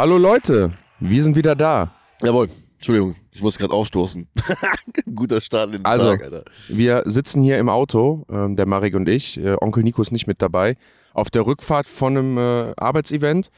Hallo Leute, wir sind wieder da. Jawohl. Entschuldigung, ich muss gerade aufstoßen. Guter Start in den Also, Tag, Alter. Wir sitzen hier im Auto, ähm, der Marek und ich. Äh, Onkel Nico ist nicht mit dabei. Auf der Rückfahrt von einem äh, Arbeitsevent.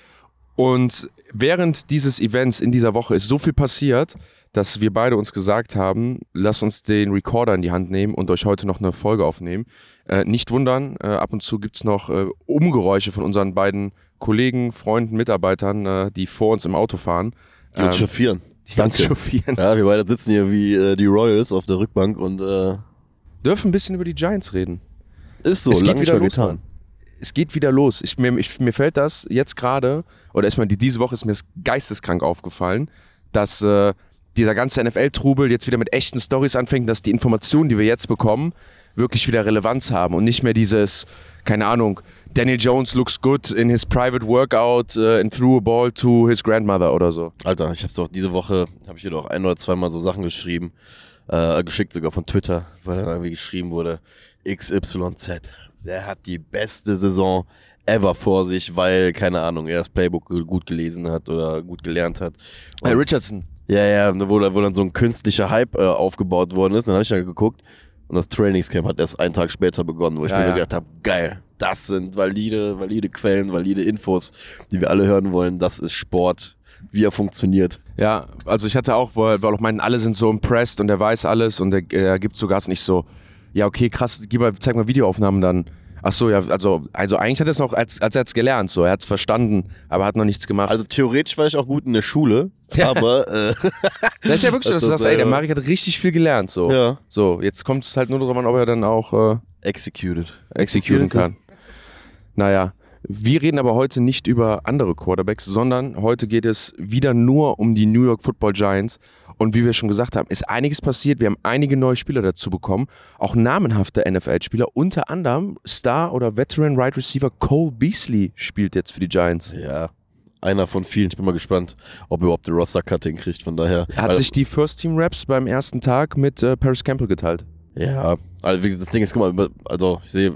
Und während dieses Events in dieser Woche ist so viel passiert, dass wir beide uns gesagt haben, lass uns den Recorder in die Hand nehmen und euch heute noch eine Folge aufnehmen. Äh, nicht wundern, äh, ab und zu gibt's noch äh, Umgeräusche von unseren beiden Kollegen, Freunden, Mitarbeitern, äh, die vor uns im Auto fahren. Die uns Ähm, chauffieren. die uns Danke. chauffieren. Ja, wir beide sitzen hier wie äh, die Royals auf der Rückbank und äh, Dürfen ein bisschen über die Giants reden. ist so, Es geht wieder los, getan. Mann. es geht wieder los. Ich, mir, ich, mir fällt das jetzt gerade, oder erstmal die, diese Woche ist mir das geisteskrank aufgefallen, dass äh, dieser ganze NFL-Trubel jetzt wieder mit echten Stories anfängt, dass die Informationen, die wir jetzt bekommen, wirklich wieder Relevanz haben und nicht mehr dieses, keine Ahnung, Daniel Jones looks good in his private workout äh, and threw a ball to his grandmother oder so. Alter, ich habe doch diese Woche, habe ich dir doch ein oder zweimal so Sachen geschrieben, äh, geschickt sogar von Twitter, weil dann irgendwie geschrieben wurde, XYZ, der hat die beste Saison ever vor sich, weil, keine Ahnung, er das Playbook gut gelesen hat oder gut gelernt hat. Und- Hey, Richardson. Ja, ja, wo, wo dann so ein künstlicher Hype äh, aufgebaut worden ist. Dann habe ich dann geguckt und das Trainingscamp hat erst einen Tag später begonnen, wo ich Ja, mir ja. gedacht habe, geil, das sind valide, valide Quellen, valide Infos, die wir alle hören wollen. Das ist Sport, wie er funktioniert. Ja, also ich hatte auch, weil, weil auch meinten, alle sind so impressed und er weiß alles und er, er gibt sogar nicht so, ja, okay, krass, gib mal, zeig mal Videoaufnahmen dann. Ach so, ja, also, also eigentlich hat er es noch, als, als er es gelernt, so, er hat es verstanden, aber hat noch nichts gemacht. Also theoretisch war ich auch gut in der Schule, aber äh, das ist ja wirklich so, dass du also, sagst, ey, der Marek hat richtig viel gelernt, so. ja, So, jetzt kommt es halt nur darauf an, ob er dann auch äh, executed. exekutieren kann. Naja, wir reden aber heute nicht über andere Quarterbacks, sondern heute geht es wieder nur um die New York Football Giants. Und wie wir schon gesagt haben, ist einiges passiert. Wir haben einige neue Spieler dazu bekommen, auch namenhafte NFL-Spieler. Unter anderem Star oder Veteran Right Receiver Cole Beasley spielt jetzt für die Giants. Ja, einer von vielen. Ich bin mal gespannt, ob er überhaupt den Roster-Cutting kriegt. Von daher. Er hat Weil- sich die First-Team-Raps beim ersten Tag mit äh, Paris Campbell geteilt. Ja, also das Ding ist, guck mal, also ich sehe,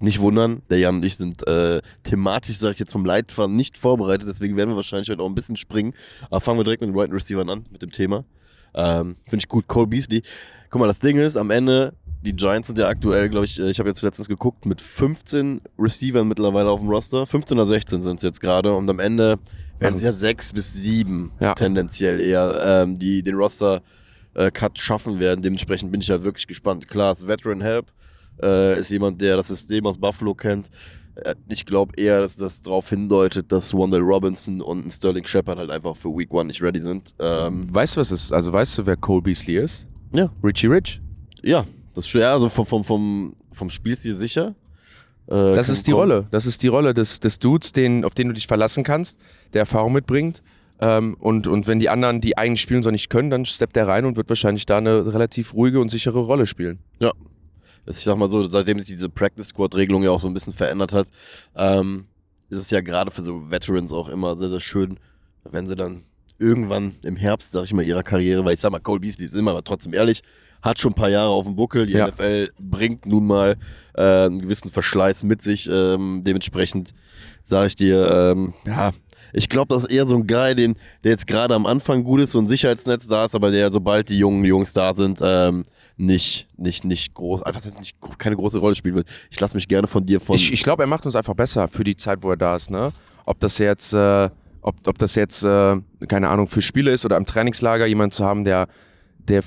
nicht wundern, der Jan und ich sind äh, thematisch, sage ich jetzt vom Leitfaden, nicht vorbereitet, deswegen werden wir wahrscheinlich heute auch ein bisschen springen. Aber fangen wir direkt mit den Right Receivern an, mit dem Thema. Ähm, Finde ich gut, Cole Beasley. Guck mal, das Ding ist, am Ende, die Giants sind ja aktuell, glaube ich, äh, ich habe jetzt letztens geguckt, mit 15 Receivern mittlerweile auf dem Roster. 15 oder 16 sind es jetzt gerade und am Ende werden es ja Waren's. sechs bis sieben Ja. tendenziell eher, ähm, die den Roster äh, Cut schaffen werden. Dementsprechend bin ich ja wirklich gespannt. Klar, ist Veteran Help, äh, ist jemand, der das System aus Buffalo kennt. Äh, ich glaube eher, dass das darauf hindeutet, dass Wandale Robinson und ein Sterling Shepard halt einfach für Week One nicht ready sind. Ähm, Weißt du, was ist? Also weißt du, wer Cole Beasley ist? ja, Richie Rich. ja, das ist schwer, also vom, vom, vom, vom Spielstil sicher. Äh, Das ist die kommen. Rolle. Das ist die Rolle des, des Dudes, den, auf den du dich verlassen kannst, der Erfahrung mitbringt. Ähm, und, und wenn die anderen, die eigentlich spielen soll, nicht können, dann steppt er rein und wird wahrscheinlich da eine relativ ruhige und sichere Rolle spielen. Ja. Ich sag mal so, seitdem sich diese Practice Squad Regelung ja auch so ein bisschen verändert hat, ähm, ist es ja gerade für so Veterans auch immer sehr, sehr schön, wenn sie dann irgendwann im Herbst, sag ich mal, ihrer Karriere, weil ich sag mal, Cole Beasley ist immer aber trotzdem ehrlich, hat schon ein paar Jahre auf dem Buckel. Die Ja. NFL bringt nun mal äh, einen gewissen Verschleiß mit sich. Ähm, dementsprechend sage ich dir, ähm, ja, ich glaube, das ist eher so ein Guy, den, der jetzt gerade am Anfang gut ist, so ein Sicherheitsnetz da ist, aber der, sobald die jungen Jungs da sind, ähm, nicht, nicht, nicht groß, einfach nicht keine große Rolle spielen wird. Ich lasse mich gerne von dir von. Ich, ich glaube, er macht uns einfach besser für die Zeit, wo er da ist. Ne? Ob das jetzt, äh, ob, ob das jetzt, äh, keine Ahnung, für Spiele ist oder im Trainingslager jemand zu haben, der, der,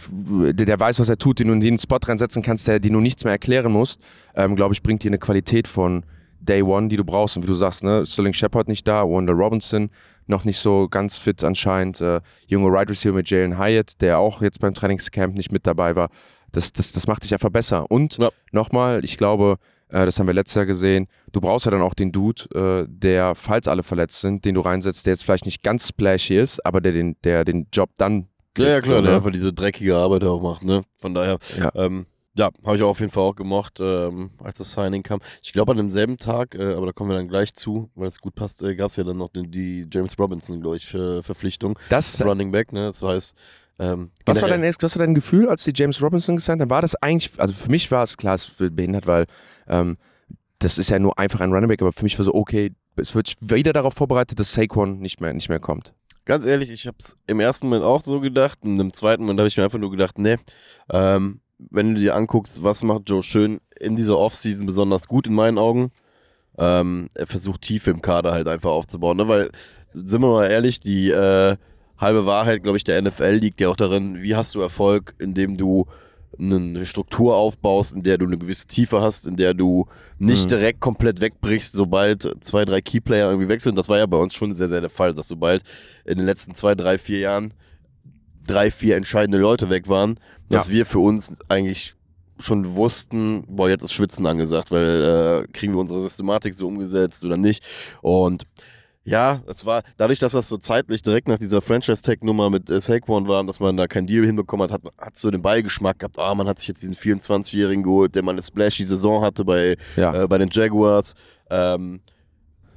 der, weiß, was er tut, den du in den Spot reinsetzen kannst, der, den du nichts mehr erklären musst, ähm, glaube ich, bringt dir eine Qualität von Day One, die du brauchst. Und wie du sagst, ne, Sterling Shepard nicht da, Wanda Robinson noch nicht so ganz fit anscheinend, äh, junge Right Receiver mit Jalen Hyatt, der auch jetzt beim Trainingscamp nicht mit dabei war. Das, das, das macht dich einfach besser. Und Ja. nochmal, ich glaube, äh, das haben wir letztes Jahr gesehen, du brauchst ja dann auch den Dude, äh, der, falls alle verletzt sind, den du reinsetzt, der jetzt vielleicht nicht ganz splashy ist, aber der den, der den Job dann ja, ja, kriegt, klar, so, der ne? einfach diese dreckige Arbeit auch macht, ne? Von daher, Ja. ähm, ja, habe ich auch auf jeden Fall auch gemocht, ähm, als das Signing kam. Ich glaube an demselben Tag, äh, aber da kommen wir dann gleich zu, weil es gut passt, äh, gab es ja dann noch den, die James Robinson, glaube ich, für Verpflichtung. Das, Running Back, ne? Das heißt, ähm, was, war dein, was war dein Gefühl, als die James Robinson gesigned haben? War das eigentlich, also für mich war es klar, es wird behindert, weil ähm, das ist ja nur einfach ein Running Back, aber für mich war so, okay, es wird wieder darauf vorbereitet, dass Saquon nicht mehr, nicht mehr kommt. Ganz ehrlich, ich habe es im ersten Moment auch so gedacht und im zweiten Moment habe ich mir einfach nur gedacht, nee, ähm, wenn du dir anguckst, was macht Joe Schön in dieser Offseason besonders gut in meinen Augen, ähm, er versucht Tiefe im Kader halt einfach aufzubauen, ne? weil, sind wir mal ehrlich, die äh, halbe Wahrheit, glaube ich, der NFL liegt ja auch darin, wie hast du Erfolg, indem du eine Struktur aufbaust, in der du eine gewisse Tiefe hast, in der du nicht mhm. direkt komplett wegbrichst, sobald zwei, drei Keyplayer irgendwie wechseln. Das war ja bei uns schon sehr, sehr der Fall, dass sobald in den letzten zwei, drei, vier Jahren drei, vier entscheidende Leute weg waren, dass ja. wir für uns eigentlich schon wussten, boah, jetzt ist Schwitzen angesagt, weil äh, kriegen wir unsere Systematik so umgesetzt oder nicht. Und ja, es war dadurch, dass das so zeitlich direkt nach dieser Franchise-Tag-Nummer mit äh, Saquon war, dass man da kein Deal hinbekommen hat, hat, hat so den Beigeschmack gehabt, ah, man hat sich jetzt diesen 24-Jährigen geholt, der mal eine splashy Saison hatte bei, ja. äh, bei den Jaguars. Ähm,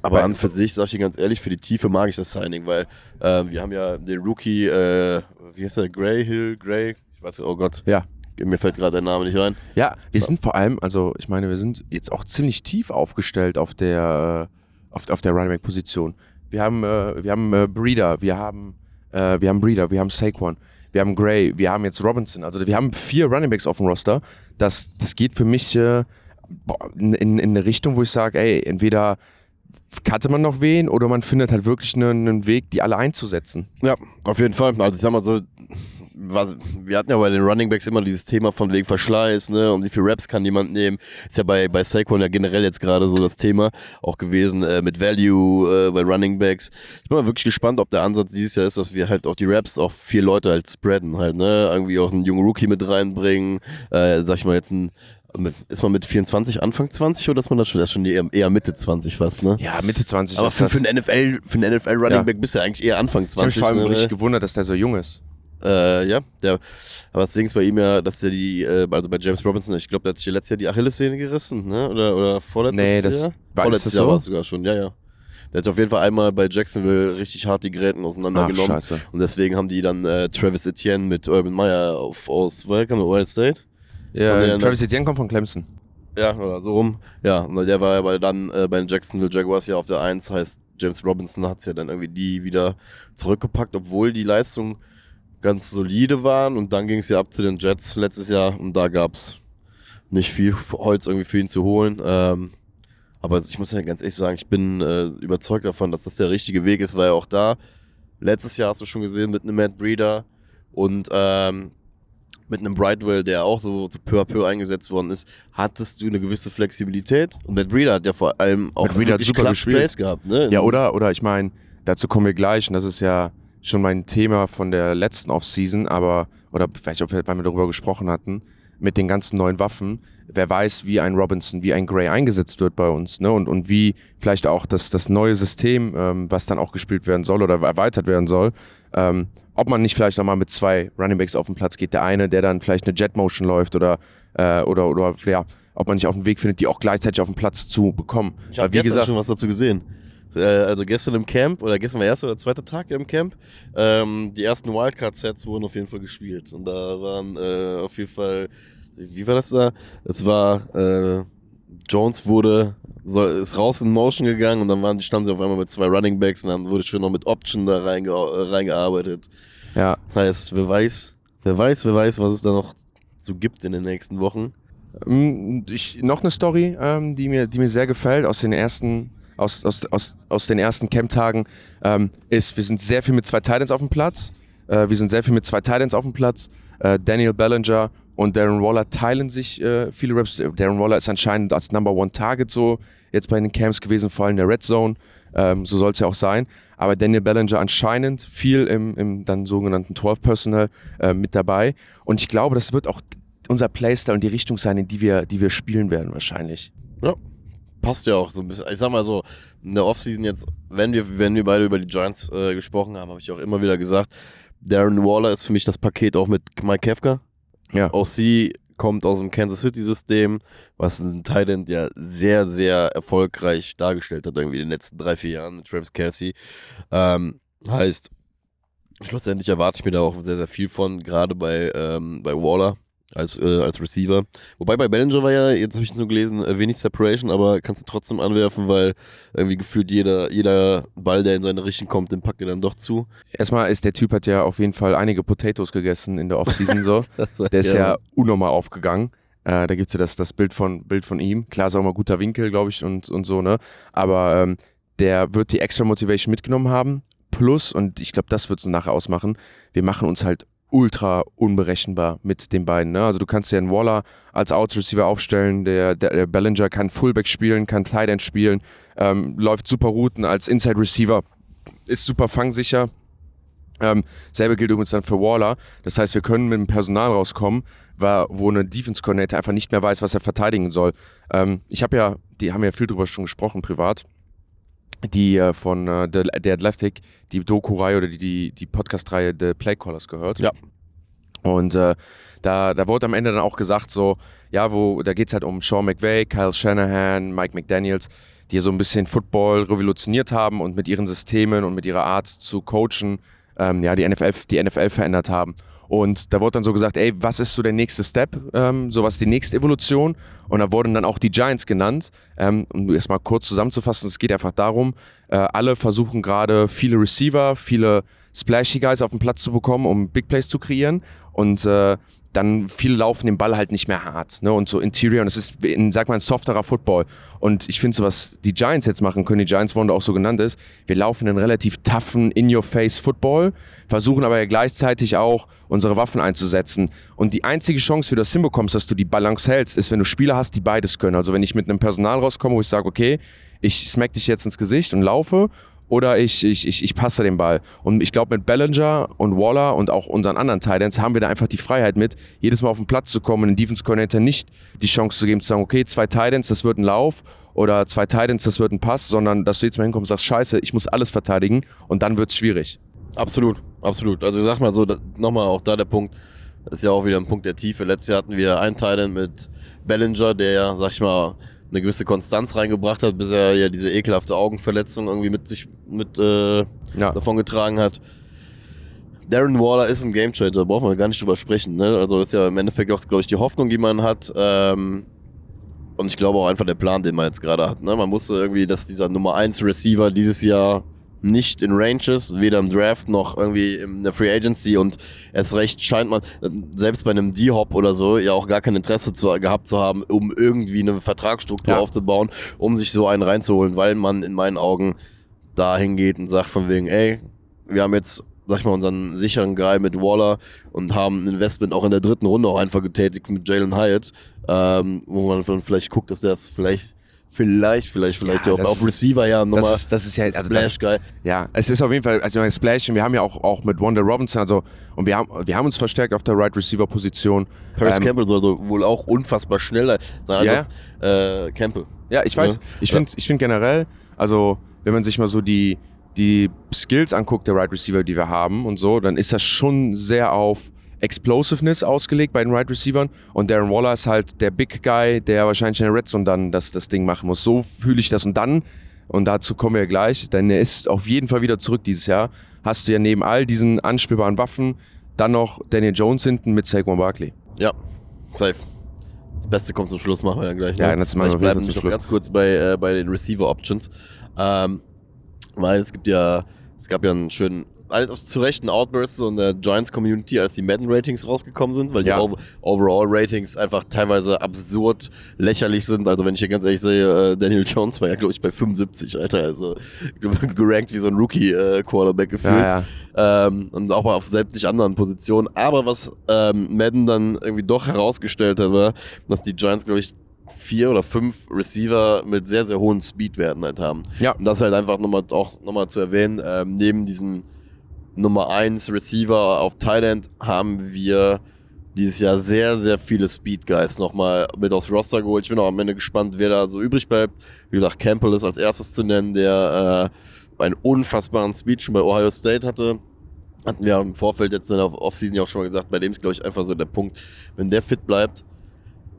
aber an für sich, sag ich dir ganz ehrlich, für die Tiefe mag ich das Signing, weil äh, wir haben ja den Rookie, äh, wie heißt der, Gray Hill, Gray, ich weiß oh Gott. Ja. Mir fällt gerade der Name nicht rein. Ja, wir sind vor allem, also ich meine, wir sind jetzt auch ziemlich tief aufgestellt auf der äh, auf, auf der Running Back Position. Wir haben, äh, wir haben äh, Breeder, wir haben, äh, wir haben Breeder, wir haben Saquon, wir haben Gray, wir haben jetzt Robinson. Also wir haben vier Running Backs auf dem Roster. Das, das geht für mich äh, in, in eine Richtung, wo ich sage, ey, entweder hatte man noch wen oder man findet halt wirklich einen, einen Weg, die alle einzusetzen. Ja, auf jeden Fall. Also ich sag mal so, was, wir hatten ja bei den Running Backs immer dieses Thema von wegen Verschleiß, ne, und wie viel Raps kann jemand nehmen. Ist ja bei, bei Saquon ja generell jetzt gerade so das Thema auch gewesen, äh, mit Value äh, bei Running Backs. Ich bin mal wirklich gespannt, ob der Ansatz dieses Jahr ist, dass wir halt auch die Raps auch vier Leute halt spreaden halt, ne, irgendwie auch einen jungen Rookie mit reinbringen, äh, sag ich mal jetzt ein ist man mit 24 Anfang 20 oder ist man das schon, das schon eher, eher Mitte 20 fast, ne? Ja, Mitte 20. Aber für, für einen NFL, für einen NFL Running Back bist du eigentlich eher Anfang 20. Ich habe mich vor allem ne? richtig gewundert, dass der so jung ist. Äh, ja, der, aber das Ding ist bei ihm ja, dass er die, äh, also bei James Robinson, ich glaube, der hat sich letztes Jahr die Achillessehne gerissen, ne? Oder, oder vorletztes nee, das Jahr? War vorletztes das Jahr so? war es sogar schon, ja, ja. Der hat auf jeden Fall einmal bei Jacksonville richtig hart die Gräten auseinandergenommen. Ach, scheiße. Und deswegen haben die dann äh, Travis Etienne mit Urban Meyer auf, aus, woher kam der, Ohio State? Ja, Travis Etienne kommt von Clemson. Ja, oder so rum. Ja, und der war ja bei, dann äh, bei den Jacksonville Jaguars ja auf der 1, heißt James Robinson hat es ja dann irgendwie die wieder zurückgepackt, obwohl die Leistung ganz solide waren. Und dann ging es ja ab zu den Jets letztes Jahr und da gab es nicht viel Holz irgendwie für ihn zu holen. Ähm, aber ich muss ja ganz ehrlich sagen, ich bin äh, überzeugt davon, dass das der richtige Weg ist, weil auch da, letztes Jahr hast du schon gesehen, mit einem Matt Breeder und ähm, mit einem Brightwell, der auch so, peu à peu eingesetzt worden ist, hattest du eine gewisse Flexibilität. Und Matt Breeder hat ja vor allem auch Matt Breeder super Plays gehabt. Ne? Ja, oder, oder ich meine, dazu kommen wir gleich und das ist ja schon mein Thema von der letzten Offseason, aber, oder vielleicht auch, weil wir darüber gesprochen hatten, mit den ganzen neuen Waffen. Wer weiß, wie ein Robinson, wie ein Gray eingesetzt wird bei uns, ne? Und, und wie vielleicht auch das, das neue System, ähm, was dann auch gespielt werden soll oder erweitert werden soll, ähm, ob man nicht vielleicht nochmal mit zwei Runningbacks auf den Platz geht. Der eine, der dann vielleicht eine Jet Motion läuft oder, äh, oder, oder ja, ob man nicht auf einen Weg findet, die auch gleichzeitig auf den Platz zu bekommen. Ich habe gestern gesagt, schon was dazu gesehen. Äh, also gestern im Camp, oder gestern war der erste oder zweite Tag im Camp, ähm, die ersten Wildcard-Sets wurden auf jeden Fall gespielt. Und da waren äh, auf jeden Fall, wie war das da? Es war, äh, Jones wurde, soll, ist raus in Motion gegangen und dann waren, standen sie auf einmal mit zwei Running Backs und dann wurde schön noch mit Option da reinge, reingearbeitet. Ja. Heißt, wer weiß, wer weiß, wer weiß, was es da noch so gibt in den nächsten Wochen. Ähm, ich, noch eine Story, ähm, die, mir, die mir sehr gefällt aus den ersten aus, aus, aus, aus den ersten Camp-Tagen ähm, ist, wir sind sehr viel mit zwei Titans auf dem Platz. Äh, wir sind sehr viel mit zwei Titans auf dem Platz. Äh, Daniel Bellinger und Darren Waller teilen sich äh, viele Reps. Darren Waller ist anscheinend als Number One Target so jetzt bei den Camps gewesen, vor allem in der Red Zone. Ähm, so soll es ja auch sein. Aber Daniel Bellinger anscheinend viel im, im dann sogenannten 12 Personal äh, mit dabei. Und ich glaube, das wird auch unser Playstyle und die Richtung sein, in die wir, die wir spielen werden wahrscheinlich. Ja, passt ja auch so ein bisschen. Ich sag mal so, in der Offseason jetzt, wenn wir, wenn wir beide über die Giants äh, gesprochen haben, habe ich auch immer wieder gesagt, Darren Waller ist für mich das Paket auch mit Mike Kefka. Ja. Auch sie kommt aus dem Kansas City-System, was ein Thailand ja sehr, sehr erfolgreich dargestellt hat, irgendwie in den letzten drei, vier Jahren mit Travis Kelsey. Ähm, heißt, schlussendlich erwarte ich mir da auch sehr, sehr viel von, gerade bei, ähm, bei Waller. Als, äh, als Receiver. Wobei bei Bellinger war ja, jetzt habe ich nur gelesen, äh, wenig Separation, aber kannst du trotzdem anwerfen, weil irgendwie gefühlt jeder, jeder Ball, der in seine Richtung kommt, den packt er dann doch zu. Erstmal ist der Typ hat ja auf jeden Fall einige Potatoes gegessen in der Offseason so. Der ist ja, unnormal aufgegangen. Äh, da gibt es ja das, das Bild, von, Bild von ihm. Klar ist auch mal guter Winkel, glaube ich, und, und so, ne? Aber ähm, der wird die extra Motivation mitgenommen haben. Plus, und ich glaube, das wird es nachher ausmachen, wir machen uns halt ultra unberechenbar mit den beiden. Ne? Also du kannst ja einen Waller als Outs Receiver aufstellen, der, der, der Bellinger kann Fullback spielen, kann Tight End spielen, ähm, läuft super Routen als Inside Receiver, ist super fangsicher. Ähm, selbe gilt übrigens dann für Waller. Das heißt, wir können mit dem Personal rauskommen, wo eine Defense Coordinator einfach nicht mehr weiß, was er verteidigen soll. Ähm, ich habe ja, die haben ja viel drüber schon gesprochen privat die äh, von äh, The, The Athletic, die Doku-Reihe oder die, die, die Podcast-Reihe The Playcallers gehört. Ja. Und äh, da, da wurde am Ende dann auch gesagt, so, ja, wo, da geht es halt um Sean McVay, Kyle Shanahan, Mike McDaniels, die so ein bisschen Football revolutioniert haben und mit ihren Systemen und mit ihrer Art zu coachen, ähm, ja, die NFL, die NFL verändert haben. Und da wurde dann so gesagt, ey, was ist so der nächste Step? Ähm, so was die nächste Evolution? Und da wurden dann auch die Giants genannt. Ähm, um es mal kurz zusammenzufassen, es geht einfach darum, äh, alle versuchen gerade viele Receiver, viele Splashy Guys auf den Platz zu bekommen, um Big Plays zu kreieren. Und äh, dann viele laufen den Ball halt nicht mehr hart. Ne? Und so Interior, und es ist, in, sag mal, ein softerer Football. Und ich finde so, was die Giants jetzt machen können, die Giants wurden auch so genannt ist, wir laufen einen relativ toughen, in-your-face Football, versuchen aber ja gleichzeitig auch unsere Waffen einzusetzen. Und die einzige Chance, wie du das hinbekommst, dass du die Balance hältst, ist, wenn du Spieler hast, die beides können. Also wenn ich mit einem Personal rauskomme, wo ich sage, okay, ich smack dich jetzt ins Gesicht und laufe oder ich, ich, ich, ich passe den Ball. Und ich glaube, mit Bellinger und Waller und auch unseren anderen Titans haben wir da einfach die Freiheit mit, jedes Mal auf den Platz zu kommen und den Defense Coordinator nicht die Chance zu geben, zu sagen, okay, zwei Titans, das wird ein Lauf oder zwei Titans, das wird ein Pass, sondern dass du jetzt mal hinkommst und sagst, scheiße, ich muss alles verteidigen und dann wird es schwierig. Absolut, absolut. Also ich sag mal so, nochmal auch da der Punkt, das ist ja auch wieder ein Punkt der Tiefe. Letztes Jahr hatten wir einen Titan mit Bellinger, der sag ich mal, eine gewisse Konstanz reingebracht hat, bis er ja diese ekelhafte Augenverletzung irgendwie mit sich mit äh, ja. davon getragen hat. Darren Waller ist ein Gamechanger, da brauchen wir gar nicht drüber sprechen. Ne? Also das ist ja im Endeffekt auch, glaube ich, die Hoffnung, die man hat. Ähm, und ich glaube auch einfach der Plan, den man jetzt gerade hat. Ne? Man musste irgendwie, dass dieser Nummer 1 Receiver dieses Jahr nicht in Ranges, weder im Draft noch irgendwie in der Free Agency und erst recht scheint man, selbst bei einem D-Hop oder so, ja auch gar kein Interesse zu, gehabt zu haben, um irgendwie eine Vertragsstruktur ja. aufzubauen, um sich so einen reinzuholen, weil man in meinen Augen da hingeht und sagt von wegen, ey, wir haben jetzt sag ich mal, unseren sicheren Guy mit Waller und haben ein Investment auch in der dritten Runde auch einfach getätigt mit Jalen Hyatt, ähm, wo man dann vielleicht guckt, dass der es vielleicht Vielleicht, vielleicht, vielleicht ja, auch auf Receiver ja nochmal. Das ist, das ist ja also Splash Guy. Ja, es ist auf jeden Fall, also ich meine, Splash und wir haben ja auch, auch mit Wanda Robinson, also und wir haben, wir haben uns verstärkt auf der Right Receiver Position. Paris ähm, Campbell soll so wohl auch unfassbar schneller sein als ja. äh, Campbell. Ja, ich weiß. Ja. Ich finde ich find generell, also wenn man sich mal so die, die Skills anguckt der Right Receiver, die wir haben und so, dann ist das schon sehr auf Explosiveness ausgelegt bei den Right Receivern und Darren Waller ist halt der Big Guy, der wahrscheinlich in der Red Zone dann das, das Ding machen muss. So fühle ich das und dann, und dazu kommen wir gleich, denn er ist auf jeden Fall wieder zurück dieses Jahr, hast du ja neben all diesen anspielbaren Waffen dann noch Daniel Jones hinten mit Saquon Barkley. Ja, safe. Das Beste kommt zum Schluss, machen wir dann gleich. Ne? Ja, das machen wir Ich bleibe noch ganz kurz bei, äh, bei den Receiver Options. Ähm, weil es gibt ja, es gab ja einen schönen alles zu Recht ein Outburst so in der Giants-Community, als die Madden-Ratings rausgekommen sind, weil ja. die Overall-Ratings einfach teilweise absurd lächerlich sind. Also wenn ich hier ganz ehrlich sehe, äh, Daniel Jones war ja, glaube ich, bei 75, Alter. Also gerankt wie so ein Rookie-Quarterback gefühlt. Ja, ja. Ähm, und auch mal auf sämtlich anderen Positionen. Aber was ähm, Madden dann irgendwie doch herausgestellt hat, war, dass die Giants, glaube ich, vier oder fünf Receiver mit sehr, sehr hohen Speedwerten halt haben. Ja. Und das halt einfach nochmal auch nochmal zu erwähnen, ähm, neben diesem Nummer 1 Receiver auf Thailand haben wir dieses Jahr sehr, sehr viele Speed Guys nochmal mit aufs Roster geholt. Ich bin auch am Ende gespannt, wer da so übrig bleibt. Wie gesagt, Campbell ist als erstes zu nennen, der äh, einen unfassbaren Speed schon bei Ohio State hatte. Hatten wir im Vorfeld jetzt in der Offseason ja auch schon mal gesagt, bei dem ist, glaube ich, einfach so der Punkt, wenn der fit bleibt,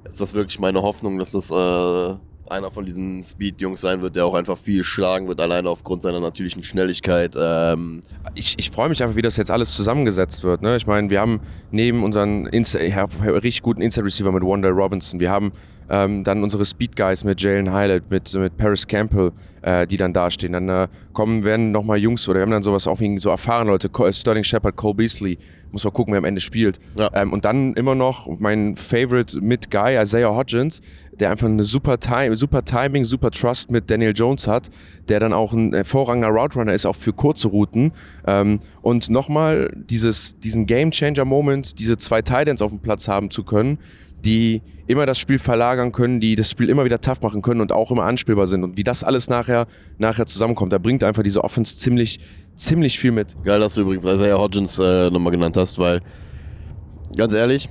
ist das wirklich meine Hoffnung, dass das äh, einer von diesen Speed-Jungs sein wird, der auch einfach viel schlagen wird, alleine aufgrund seiner natürlichen Schnelligkeit. Ähm, ich, ich freue mich einfach, wie das jetzt alles zusammengesetzt wird. Ne? Ich meine, wir haben neben unseren Insta richtig guten Inside-Receiver mit Wanda Robinson, wir haben ähm, dann unsere Speed Guys mit Jalen Highlight, mit, mit Paris Campbell, äh, die dann dastehen. Dann äh, kommen, werden nochmal Jungs oder wir haben dann sowas auch wie so erfahrene Leute, Sterling Shepard, Cole Beasley, muss man gucken, wer am Ende spielt. Ja. Ähm, und dann immer noch mein Favorite mit Guy, Isaiah Hodgins, der einfach eine super, Time, super Timing, super Trust mit Daniel Jones hat, der dann auch ein hervorragender Route Runner ist, auch für kurze Routen. Ähm, und nochmal dieses, diesen Game Changer Moment, diese zwei Titans auf dem Platz haben zu können, die immer das Spiel verlagern können, die das Spiel immer wieder tough machen können und auch immer anspielbar sind. Und wie das alles nachher, nachher zusammenkommt, da bringt einfach diese Offense ziemlich, ziemlich viel mit. Geil, dass du übrigens Isaiah Hodgins äh, nochmal genannt hast, weil ganz ehrlich,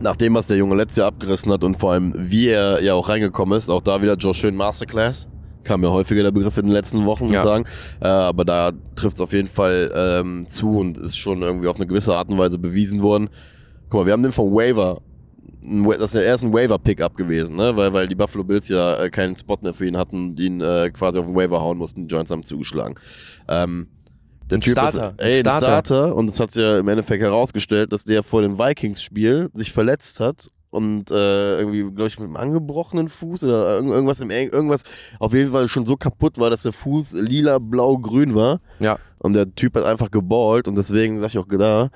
nach dem, was der Junge letztes Jahr abgerissen hat und vor allem wie er ja auch reingekommen ist, auch da wieder Joe Schön Masterclass. Kam ja häufiger der Begriff in den letzten Wochen ja. und Tagen. Äh, aber da trifft es auf jeden Fall ähm, zu und ist schon irgendwie auf eine gewisse Art und Weise bewiesen worden. Guck mal, wir haben den von Waiver das ist ja erst ein Waiver-Pickup gewesen, ne? weil, weil die Buffalo Bills ja äh, keinen Spot mehr für ihn hatten, die ihn äh, quasi auf den Waiver hauen mussten, die Giants haben zugeschlagen. Ähm, der ein typ Starter. ist ey, ein Starter. Starter und es hat sich ja im Endeffekt herausgestellt, dass der vor dem Vikings-Spiel sich verletzt hat und äh, irgendwie, glaube ich, mit einem angebrochenen Fuß oder irgendwas im irgendwas auf jeden Fall schon so kaputt war, dass der Fuß lila, blau, grün war. Ja. Und der Typ hat einfach geballt und deswegen sag ich auch da,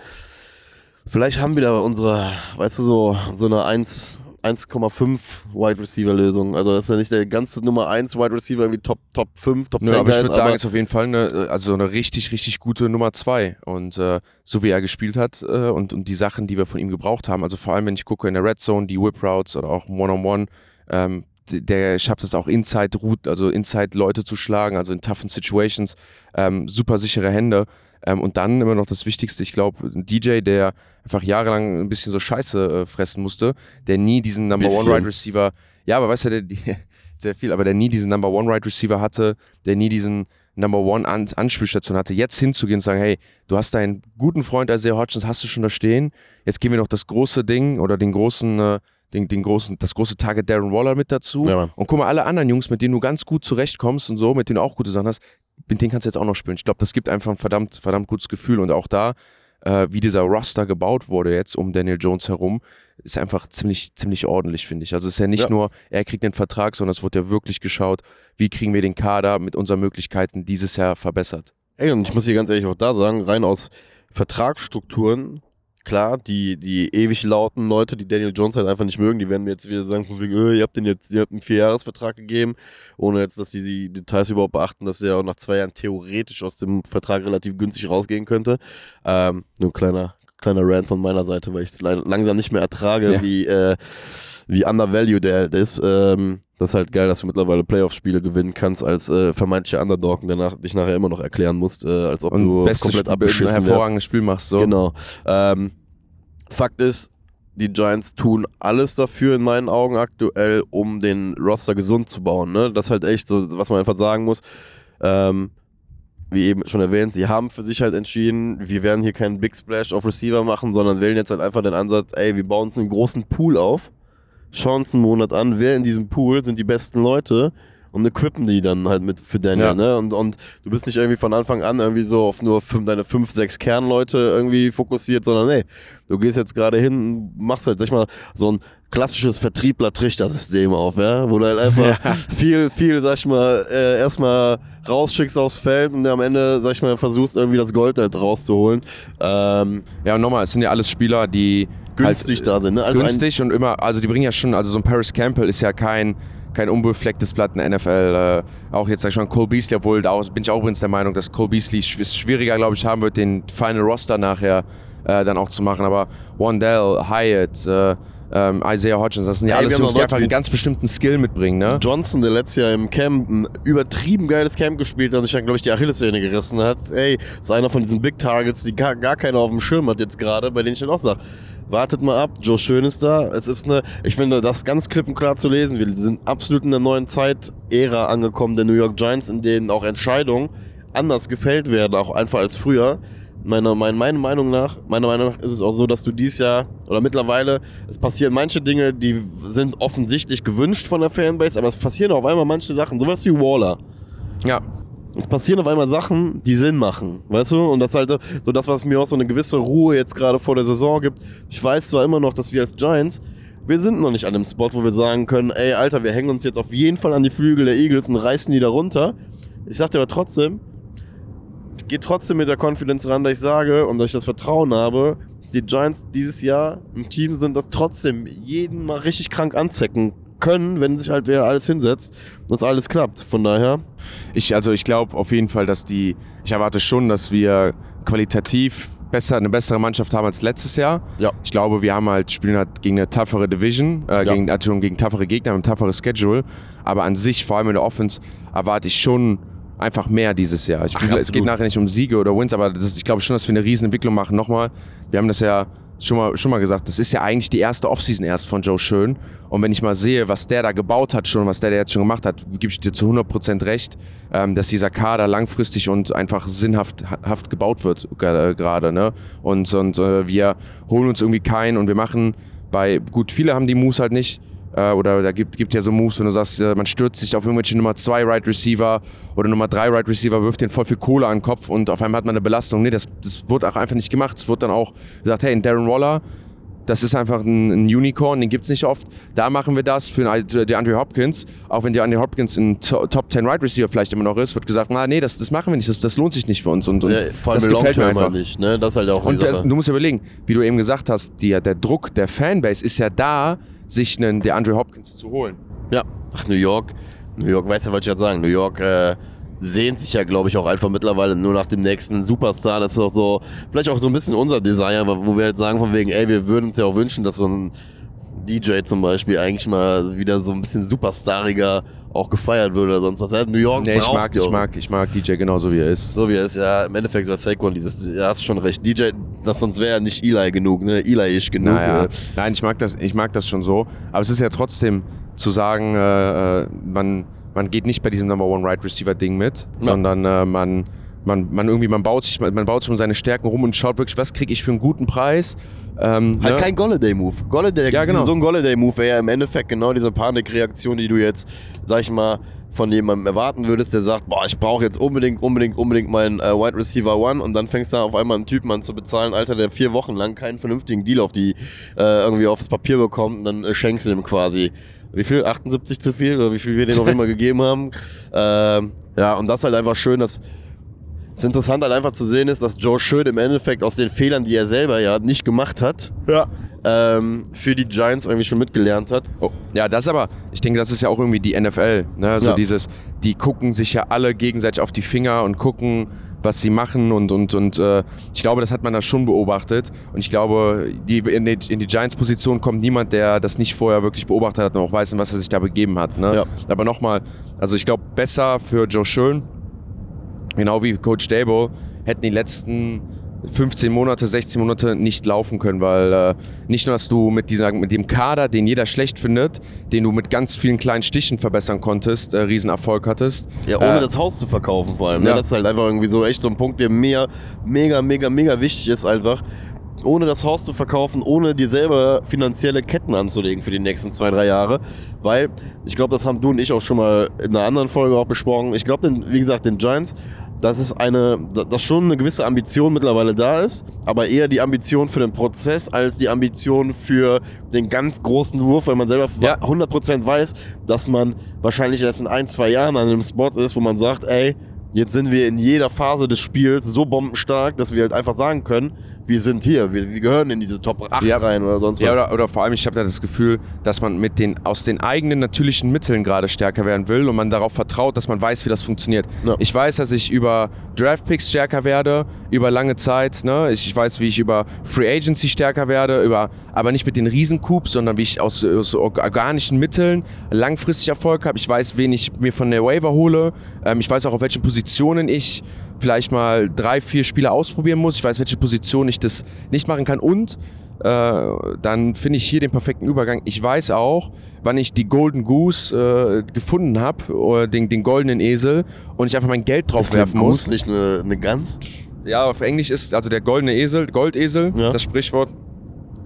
vielleicht haben wir da unsere, weißt du, so, so eine 1, 1,5 Wide Receiver Lösung. Also das ist ja nicht der ganze Nummer 1 Wide Receiver irgendwie Top, Top 5, Top 10. Ja, aber ich würde sagen, ist auf jeden Fall eine, also eine richtig, richtig gute Nummer 2. Und äh, so wie er gespielt hat äh, und, und die Sachen, die wir von ihm gebraucht haben, also vor allem, wenn ich gucke in der Red Zone, die Whip Routes oder auch One-on-One, -on -One, ähm, der schafft es auch Inside Route, also Inside Leute zu schlagen, also in toughen Situations, ähm, super sichere Hände. Ähm, und dann immer noch das Wichtigste, ich glaube, ein DJ, der einfach jahrelang ein bisschen so Scheiße äh, fressen musste, der nie diesen Number bisschen. One Ride Receiver, ja, aber weißt du, der, sehr viel, aber der nie diesen Number One Ride Receiver hatte, der nie diesen Number One An Anspielstation hatte, jetzt hinzugehen und sagen, hey, du hast deinen guten Freund Isaiah Hodgins, hast du schon da stehen, jetzt gehen wir noch das große Ding oder den großen, äh, den, den großen, das große Target Darren Waller mit dazu. Ja, und guck mal, alle anderen Jungs, mit denen du ganz gut zurechtkommst und so, mit denen du auch gute Sachen hast, mit denen kannst du jetzt auch noch spielen. Ich glaube, das gibt einfach ein verdammt, verdammt gutes Gefühl. Und auch da, äh, wie dieser Roster gebaut wurde jetzt um Daniel Jones herum, ist einfach ziemlich, ziemlich ordentlich, finde ich. Also es ist ja nicht ja. nur, er kriegt den Vertrag, sondern es wird ja wirklich geschaut, wie kriegen wir den Kader mit unseren Möglichkeiten dieses Jahr verbessert. Ey, und ich muss hier ganz ehrlich auch da sagen, rein aus Vertragsstrukturen klar, die, die ewig lauten Leute, die Daniel Jones halt einfach nicht mögen, die werden mir jetzt wieder sagen, äh, ihr habt den jetzt, ihr habt einen Vierjahresvertrag gegeben, ohne jetzt, dass die die Details überhaupt beachten, dass er auch nach zwei Jahren theoretisch aus dem Vertrag relativ günstig rausgehen könnte. Ähm, nur ein kleiner, kleiner Rant von meiner Seite, weil ich es langsam nicht mehr ertrage, ja. wie, äh, wie undervalued der halt ist. Ähm, das ist halt geil, dass du mittlerweile Playoff-Spiele gewinnen kannst als äh, vermeintlicher Underdog und danach dich nachher immer noch erklären musst, äh, als ob und du komplett abgeschissen ein hervorragendes Spiel machst. So. Genau. Ähm, Fakt ist, die Giants tun alles dafür in meinen Augen aktuell, um den Roster gesund zu bauen. Ne? Das ist halt echt so, was man einfach sagen muss. Ähm, wie eben schon erwähnt, sie haben für sich halt entschieden, wir werden hier keinen Big Splash auf Receiver machen, sondern wählen jetzt halt einfach den Ansatz, ey, wir bauen uns einen großen Pool auf, schauen uns einen Monat an, wer in diesem Pool sind die besten Leute und equippen die dann halt mit für Daniel, ja. ne? Und, und du bist nicht irgendwie von Anfang an irgendwie so auf nur fünf, deine fünf, sechs Kernleute irgendwie fokussiert, sondern nee, du gehst jetzt gerade hin, machst halt, sag ich mal, so ein klassisches Vertriebler-Trichter-System auf, ja, wo du halt einfach ja. viel, viel, sag ich mal, äh, erstmal rausschickst aufs Feld und am Ende, sag ich mal, versuchst irgendwie das Gold halt rauszuholen. Ähm, ja, und nochmal, es sind ja alles Spieler, die günstig halt, da sind, ne? Also günstig und immer, also die bringen ja schon, also so ein Paris Campbell ist ja kein kein unbeflecktes Blatt in der NFL. Äh, auch jetzt sag ich mal Cole Beasley, obwohl da bin ich auch übrigens der Meinung, dass Cole Beasley es schwieriger, glaube ich, haben wird, den Final Roster nachher äh, dann auch zu machen. Aber Wandell, Hyatt, äh, ähm, Isaiah Hodgins, das sind ja Ey, alles Jungs, die einfach einen ganz bestimmten Skill mitbringen. Ne? Johnson, der letztes Jahr im Camp ein übertrieben geiles Camp gespielt hat, sich dann, glaube ich, die Achillessehne gerissen hat. Ey, ist einer von diesen Big Targets, die gar, gar keiner auf dem Schirm hat jetzt gerade, bei denen ich dann auch sage, wartet mal ab, Joe Schön ist da. Es ist eine, ich finde das ganz klipp und klar zu lesen. Wir sind absolut in der neuen Zeit-Ära angekommen der New York Giants, in denen auch Entscheidungen anders gefällt werden, auch einfach als früher. Meiner, meiner, meiner Meinung nach, meiner Meinung nach ist es auch so, dass du dies Jahr oder mittlerweile, es passieren manche Dinge, die sind offensichtlich gewünscht von der Fanbase, aber es passieren auf einmal manche Sachen, sowas wie Waller. Ja. Es passieren auf einmal Sachen, die Sinn machen, weißt du? Und das ist halt so das, was mir auch so eine gewisse Ruhe jetzt gerade vor der Saison gibt. Ich weiß zwar immer noch, dass wir als Giants, wir sind noch nicht an dem Spot, wo wir sagen können, ey, Alter, wir hängen uns jetzt auf jeden Fall an die Flügel der Eagles und reißen die da runter. Ich sag dir aber trotzdem, geht trotzdem mit der Confidence ran, dass ich sage und dass ich das Vertrauen habe, dass die Giants dieses Jahr ein Team sind, das trotzdem jeden mal richtig krank anzecken können, wenn sich halt wer alles hinsetzt, dass alles klappt. Von daher. Ich, also ich glaube auf jeden Fall, dass die, ich erwarte schon, dass wir qualitativ besser, eine bessere Mannschaft haben als letztes Jahr. Ja. Ich glaube, wir haben halt, spielen halt gegen eine toughere Division, äh, Ja. gegen, also gegen toughere Gegner, ein tougheres Schedule. Aber an sich, vor allem in der Offense, erwarte ich schon einfach mehr dieses Jahr. Ich, Ach, es geht nachher nicht um Siege oder Wins, aber das ich glaube schon, dass wir eine riesen Entwicklung machen. Nochmal, wir haben das ja schon mal, schon mal gesagt, das ist ja eigentlich die erste Offseason erst von Joe Schön. Und wenn ich mal sehe, was der da gebaut hat schon, was der da jetzt schon gemacht hat, gebe ich dir zu 100% recht, ähm, dass dieser Kader langfristig und einfach sinnhaft haft gebaut wird ge- gerade. Ne? Und, und äh, wir holen uns irgendwie keinen und wir machen bei, gut, viele haben die Moves halt nicht, äh, oder da gibt, gibt ja so Moves, wenn du sagst, äh, man stürzt sich auf irgendwelche Nummer 2 Right Receiver oder Nummer 3 Right Receiver, wirft den voll viel Kohle an den Kopf und auf einmal hat man eine Belastung. Nee, das, das wurde auch einfach nicht gemacht. Es wurde dann auch gesagt, hey, ein Darren Waller, das ist einfach ein, ein Unicorn, den gibt's nicht oft. Da machen wir das für einen der Andre Hopkins. Auch wenn der Andre Hopkins ein To- Top 10 Right Receiver vielleicht immer noch ist, wird gesagt, na nee, das, das machen wir nicht, das, das lohnt sich nicht für uns. Und, und Ja, vor allem das gefällt mir einfach. nicht, ne? Das ist halt auch die Und der, du musst überlegen, wie du eben gesagt hast, die, der Druck der Fanbase ist ja da, sich einen der Andre Hopkins zu holen. Ja. Ach, New York. New York, weißt du, was ich jetzt sagen? New York äh, sehnt sich ja, glaube ich, auch einfach mittlerweile nur nach dem nächsten Superstar. Das ist auch so, vielleicht auch so ein bisschen unser Desire, wo wir halt sagen von wegen, ey, wir würden uns ja auch wünschen, dass so ein DJ zum Beispiel eigentlich mal wieder so ein bisschen superstariger auch gefeiert würde oder sonst was. Ja, New York Nee, ich mag, ich mag, ich mag DJ genauso wie er ist. So wie er ist, ja, im Endeffekt war Saquon dieses, ja, hast du schon recht. DJ, das sonst wäre nicht Eli genug, ne? Eli-ish genug. Naja, äh. nein, ich mag das, ich mag das schon so. Aber es ist ja trotzdem zu sagen, äh, äh, man, man geht nicht bei diesem Number One Right Receiver Ding mit, Ja. sondern äh, man, man, man irgendwie, man baut sich, man baut sich um seine Stärken rum und schaut wirklich, was kriege ich für einen guten Preis. Ähm, Halt ne? kein Golladay-Move. Golladay, Ja, genau. So ein Golladay-Move wäre ja im Endeffekt genau diese Panikreaktion, die du jetzt, sag ich mal, von jemandem erwarten würdest, der sagt, boah, ich brauche jetzt unbedingt, unbedingt, unbedingt meinen äh, Wide Receiver One und dann fängst du auf einmal einen Typen an zu bezahlen, Alter, der vier Wochen lang keinen vernünftigen Deal auf die, äh, irgendwie aufs Papier bekommt und dann äh, schenkst du dem quasi. Wie viel? 78 zu viel? Oder wie viel wir dir noch immer gegeben haben? Ähm, ja, und das ist halt einfach schön, dass das Interessante halt einfach zu sehen ist, dass Joe Schön im Endeffekt aus den Fehlern, die er selber ja nicht gemacht hat, Ja. ähm, für die Giants irgendwie schon mitgelernt hat. Oh, ja, das aber, ich denke, das ist ja auch irgendwie die NFL. Ne? So Ja. dieses, die gucken sich ja alle gegenseitig auf die Finger und gucken, was sie machen und, und, und äh, ich glaube, das hat man da schon beobachtet und ich glaube, die, in die, in die Giants-Position kommt niemand, der das nicht vorher wirklich beobachtet hat und auch weiß, in was er sich da begeben hat. Ne? Ja. Aber nochmal, also ich glaube, besser für Joe Schön, genau wie Coach Dable, hätten die letzten 15 Monate, 16 Monate nicht laufen können, weil äh, nicht nur, dass du mit, dieser, mit dem Kader, den jeder schlecht findet, den du mit ganz vielen kleinen Stichen verbessern konntest, äh, Riesenerfolg hattest. Ja, ohne Äh, das Haus zu verkaufen vor allem. Ne? Ja. Das ist halt einfach irgendwie so echt so ein Punkt, der mir mega, mega, mega wichtig ist einfach. Ohne das Haus zu verkaufen, ohne dir selber finanzielle Ketten anzulegen für die nächsten zwei, drei Jahre. Weil, ich glaube, das haben du und ich auch schon mal in einer anderen Folge auch besprochen. Ich glaube, wie gesagt, den Giants, dass es eine, dass schon eine gewisse Ambition mittlerweile da ist, aber eher die Ambition für den Prozess als die Ambition für den ganz großen Wurf, weil man selber Ja. 100% weiß, dass man wahrscheinlich erst in ein, zwei Jahren an einem Spot ist, wo man sagt, ey, jetzt sind wir in jeder Phase des Spiels so bombenstark, dass wir halt einfach sagen können, wir sind hier, wir, wir gehören in diese Top 8 Ja. rein oder sonst was. Ja, oder, oder vor allem, ich habe da das Gefühl, dass man mit den aus den eigenen natürlichen Mitteln gerade stärker werden will und man darauf vertraut, dass man weiß, wie das funktioniert. Ja. Ich weiß, dass ich über Draftpicks stärker werde, über lange Zeit. Ne? Ich, ich weiß, wie ich über Free Agency stärker werde, über, aber nicht mit den Riesencoups, sondern wie ich aus, aus organischen Mitteln langfristig Erfolg habe. Ich weiß, wen ich mir von der Waiver hole. Ähm, ich weiß auch, auf welchen Positionen ich vielleicht mal drei, vier Spiele ausprobieren muss. Ich weiß, welche Position ich das nicht machen kann. Und äh, dann finde ich hier den perfekten Übergang. Ich weiß auch, wann ich die Golden Goose äh, gefunden habe, oder den, den goldenen Esel, und ich einfach mein Geld drauf ist werfen muss. Goose nicht eine, eine Gans? ja, auf Englisch ist also der goldene Esel, Goldesel, Ja. das Sprichwort,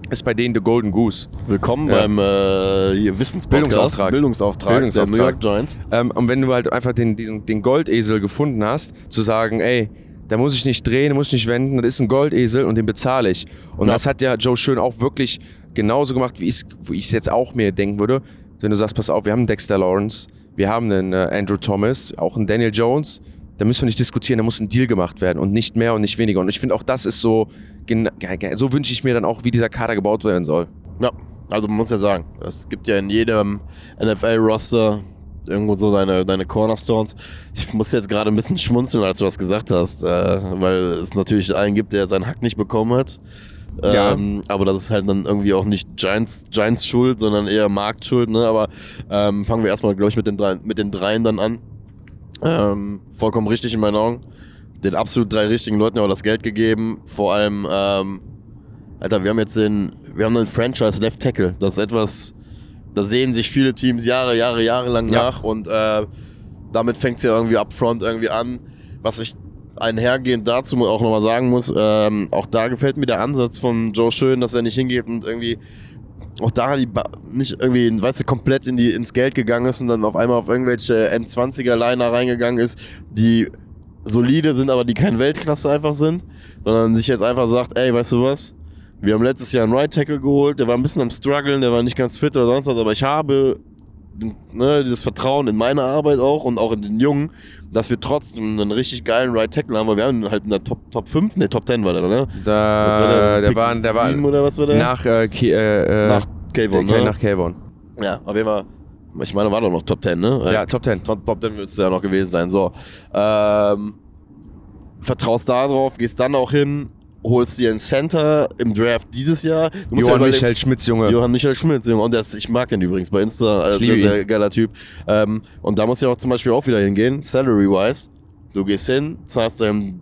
ist bei denen the Golden Goose. Willkommen Ja. beim äh, hier Wissenspodcast. Bildungsauftrag. Bildungsauftrag, Bildungsauftrag. der New York Giants. Ähm, und wenn du halt einfach den, diesen, den Goldesel gefunden hast, zu sagen, ey, da muss ich nicht drehen, da muss ich nicht wenden, das ist ein Goldesel und den bezahle ich. Und Ja. das hat ja Joe Schön auch wirklich genauso gemacht, wie ich es jetzt auch mir denken würde. Wenn du sagst, pass auf, wir haben einen Dexter Lawrence, wir haben einen äh, Andrew Thomas, auch einen Daniel Jones, da müssen wir nicht diskutieren, da muss ein Deal gemacht werden und nicht mehr und nicht weniger. Und ich finde auch das ist so, gena- ge- ge- so wünsche ich mir dann auch, wie dieser Kader gebaut werden soll. Ja, also man muss ja sagen, es gibt ja in jedem NFL-Roster irgendwo so deine, deine Cornerstones. Ich muss jetzt gerade ein bisschen schmunzeln, als du was gesagt hast, äh, weil es natürlich einen gibt, der seinen Hack nicht bekommen hat. Ja. Ähm, aber das ist halt dann irgendwie auch nicht Giants, Giants Schuld, sondern eher Marktschuld. Ne? Aber ähm, fangen wir erstmal, glaube ich, mit den, drei, mit den dreien dann an. Ähm, vollkommen richtig in meinen Augen. Den absolut drei richtigen Leuten auch das Geld gegeben. Vor allem, ähm, Alter, wir haben jetzt den, wir haben einen Franchise Left Tackle. Das ist etwas, da sehen sich viele Teams Jahre, Jahre, Jahre lang Ja. nach und äh, damit fängt es ja irgendwie upfront irgendwie an. Was ich einhergehend dazu auch nochmal sagen muss, ähm, auch da gefällt mir der Ansatz von Joe Schön, dass er nicht hingeht und irgendwie auch da die ba nicht irgendwie, weißt du, komplett in die, ins Geld gegangen ist und dann auf einmal auf irgendwelche N20er-Liner reingegangen ist, die solide sind, aber die kein Weltklasse einfach sind, sondern sich jetzt einfach sagt, ey, weißt du was? Wir haben letztes Jahr einen Right Tackle geholt, der war ein bisschen am struggeln, der war nicht ganz fit oder sonst was, aber ich habe ne, das Vertrauen in meine Arbeit auch und auch in den Jungen, dass wir trotzdem einen richtig geilen Right Tackle haben, weil wir haben halt in der Top, Top 5, ne, Top 10 war der, oder? Da, Was war der? der, Pick war, der war sieben oder was war der? nach, äh, Ki, äh, äh, Nach Kayvon, ne? nach Kayvon. Ja, auf jeden Fall. Ich meine, war doch noch Top 10, ne? Ja, Top 10. Top, Top 10 wird es ja noch gewesen sein. So. Ähm, vertraust da drauf, gehst dann auch hin, holst dir einen Center im Draft dieses Jahr. Du Johann überlegen- Michael Schmitz, Junge. Johann Michael Schmitz, Junge. Und das, ich mag ihn übrigens bei Insta. Äh, liebe sehr, sehr geiler Typ. Ähm, und da muss ja auch zum Beispiel auch wieder hingehen, salary-wise. Du gehst hin, zahlst deinem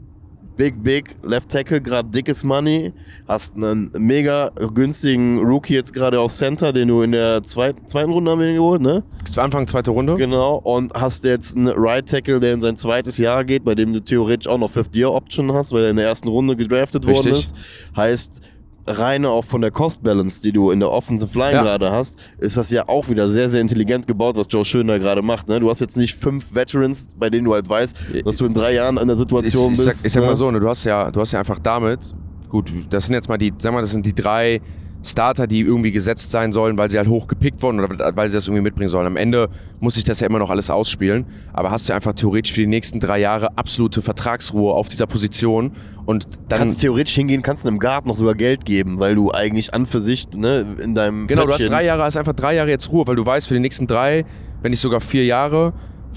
Big, Big Left Tackle gerade dickes Money, hast einen mega günstigen Rookie jetzt gerade auf Center, den du in der zweiten, zweiten Runde haben wir ihn geholt, ne? Anfang zweite Runde. Genau. Und hast jetzt einen Right Tackle, der in sein zweites Jahr geht, bei dem du theoretisch auch noch Fifth-Year-Option hast, weil er in der ersten Runde gedraftet worden Richtig. ist. Heißt, reine auch von der Cost Balance, die du in der Offensive Line Ja. gerade hast, ist das ja auch wieder sehr, sehr intelligent gebaut, was Joe Schöner gerade macht. Ne? Du hast jetzt nicht fünf Veterans, bei denen du halt weißt, dass du in drei Jahren in der ich, Situation ich, bist. sag, ich sag ne? mal so, ne, du hast ja, du hast ja einfach damit, gut, das sind jetzt mal die, sag mal, das sind die drei Starter, die irgendwie gesetzt sein sollen, weil sie halt hoch gepickt wurden oder weil sie das irgendwie mitbringen sollen. Am Ende muss sich das ja immer noch alles ausspielen, aber hast du einfach theoretisch für die nächsten drei Jahre absolute Vertragsruhe auf dieser Position und dann kannst theoretisch hingehen, kannst einem Guard noch sogar Geld geben, weil du eigentlich an für sich ne, in deinem Genau, du hast Pöttchen- drei Jahre, hast einfach drei Jahre jetzt Ruhe, weil du weißt, für die nächsten drei, wenn nicht sogar vier Jahre,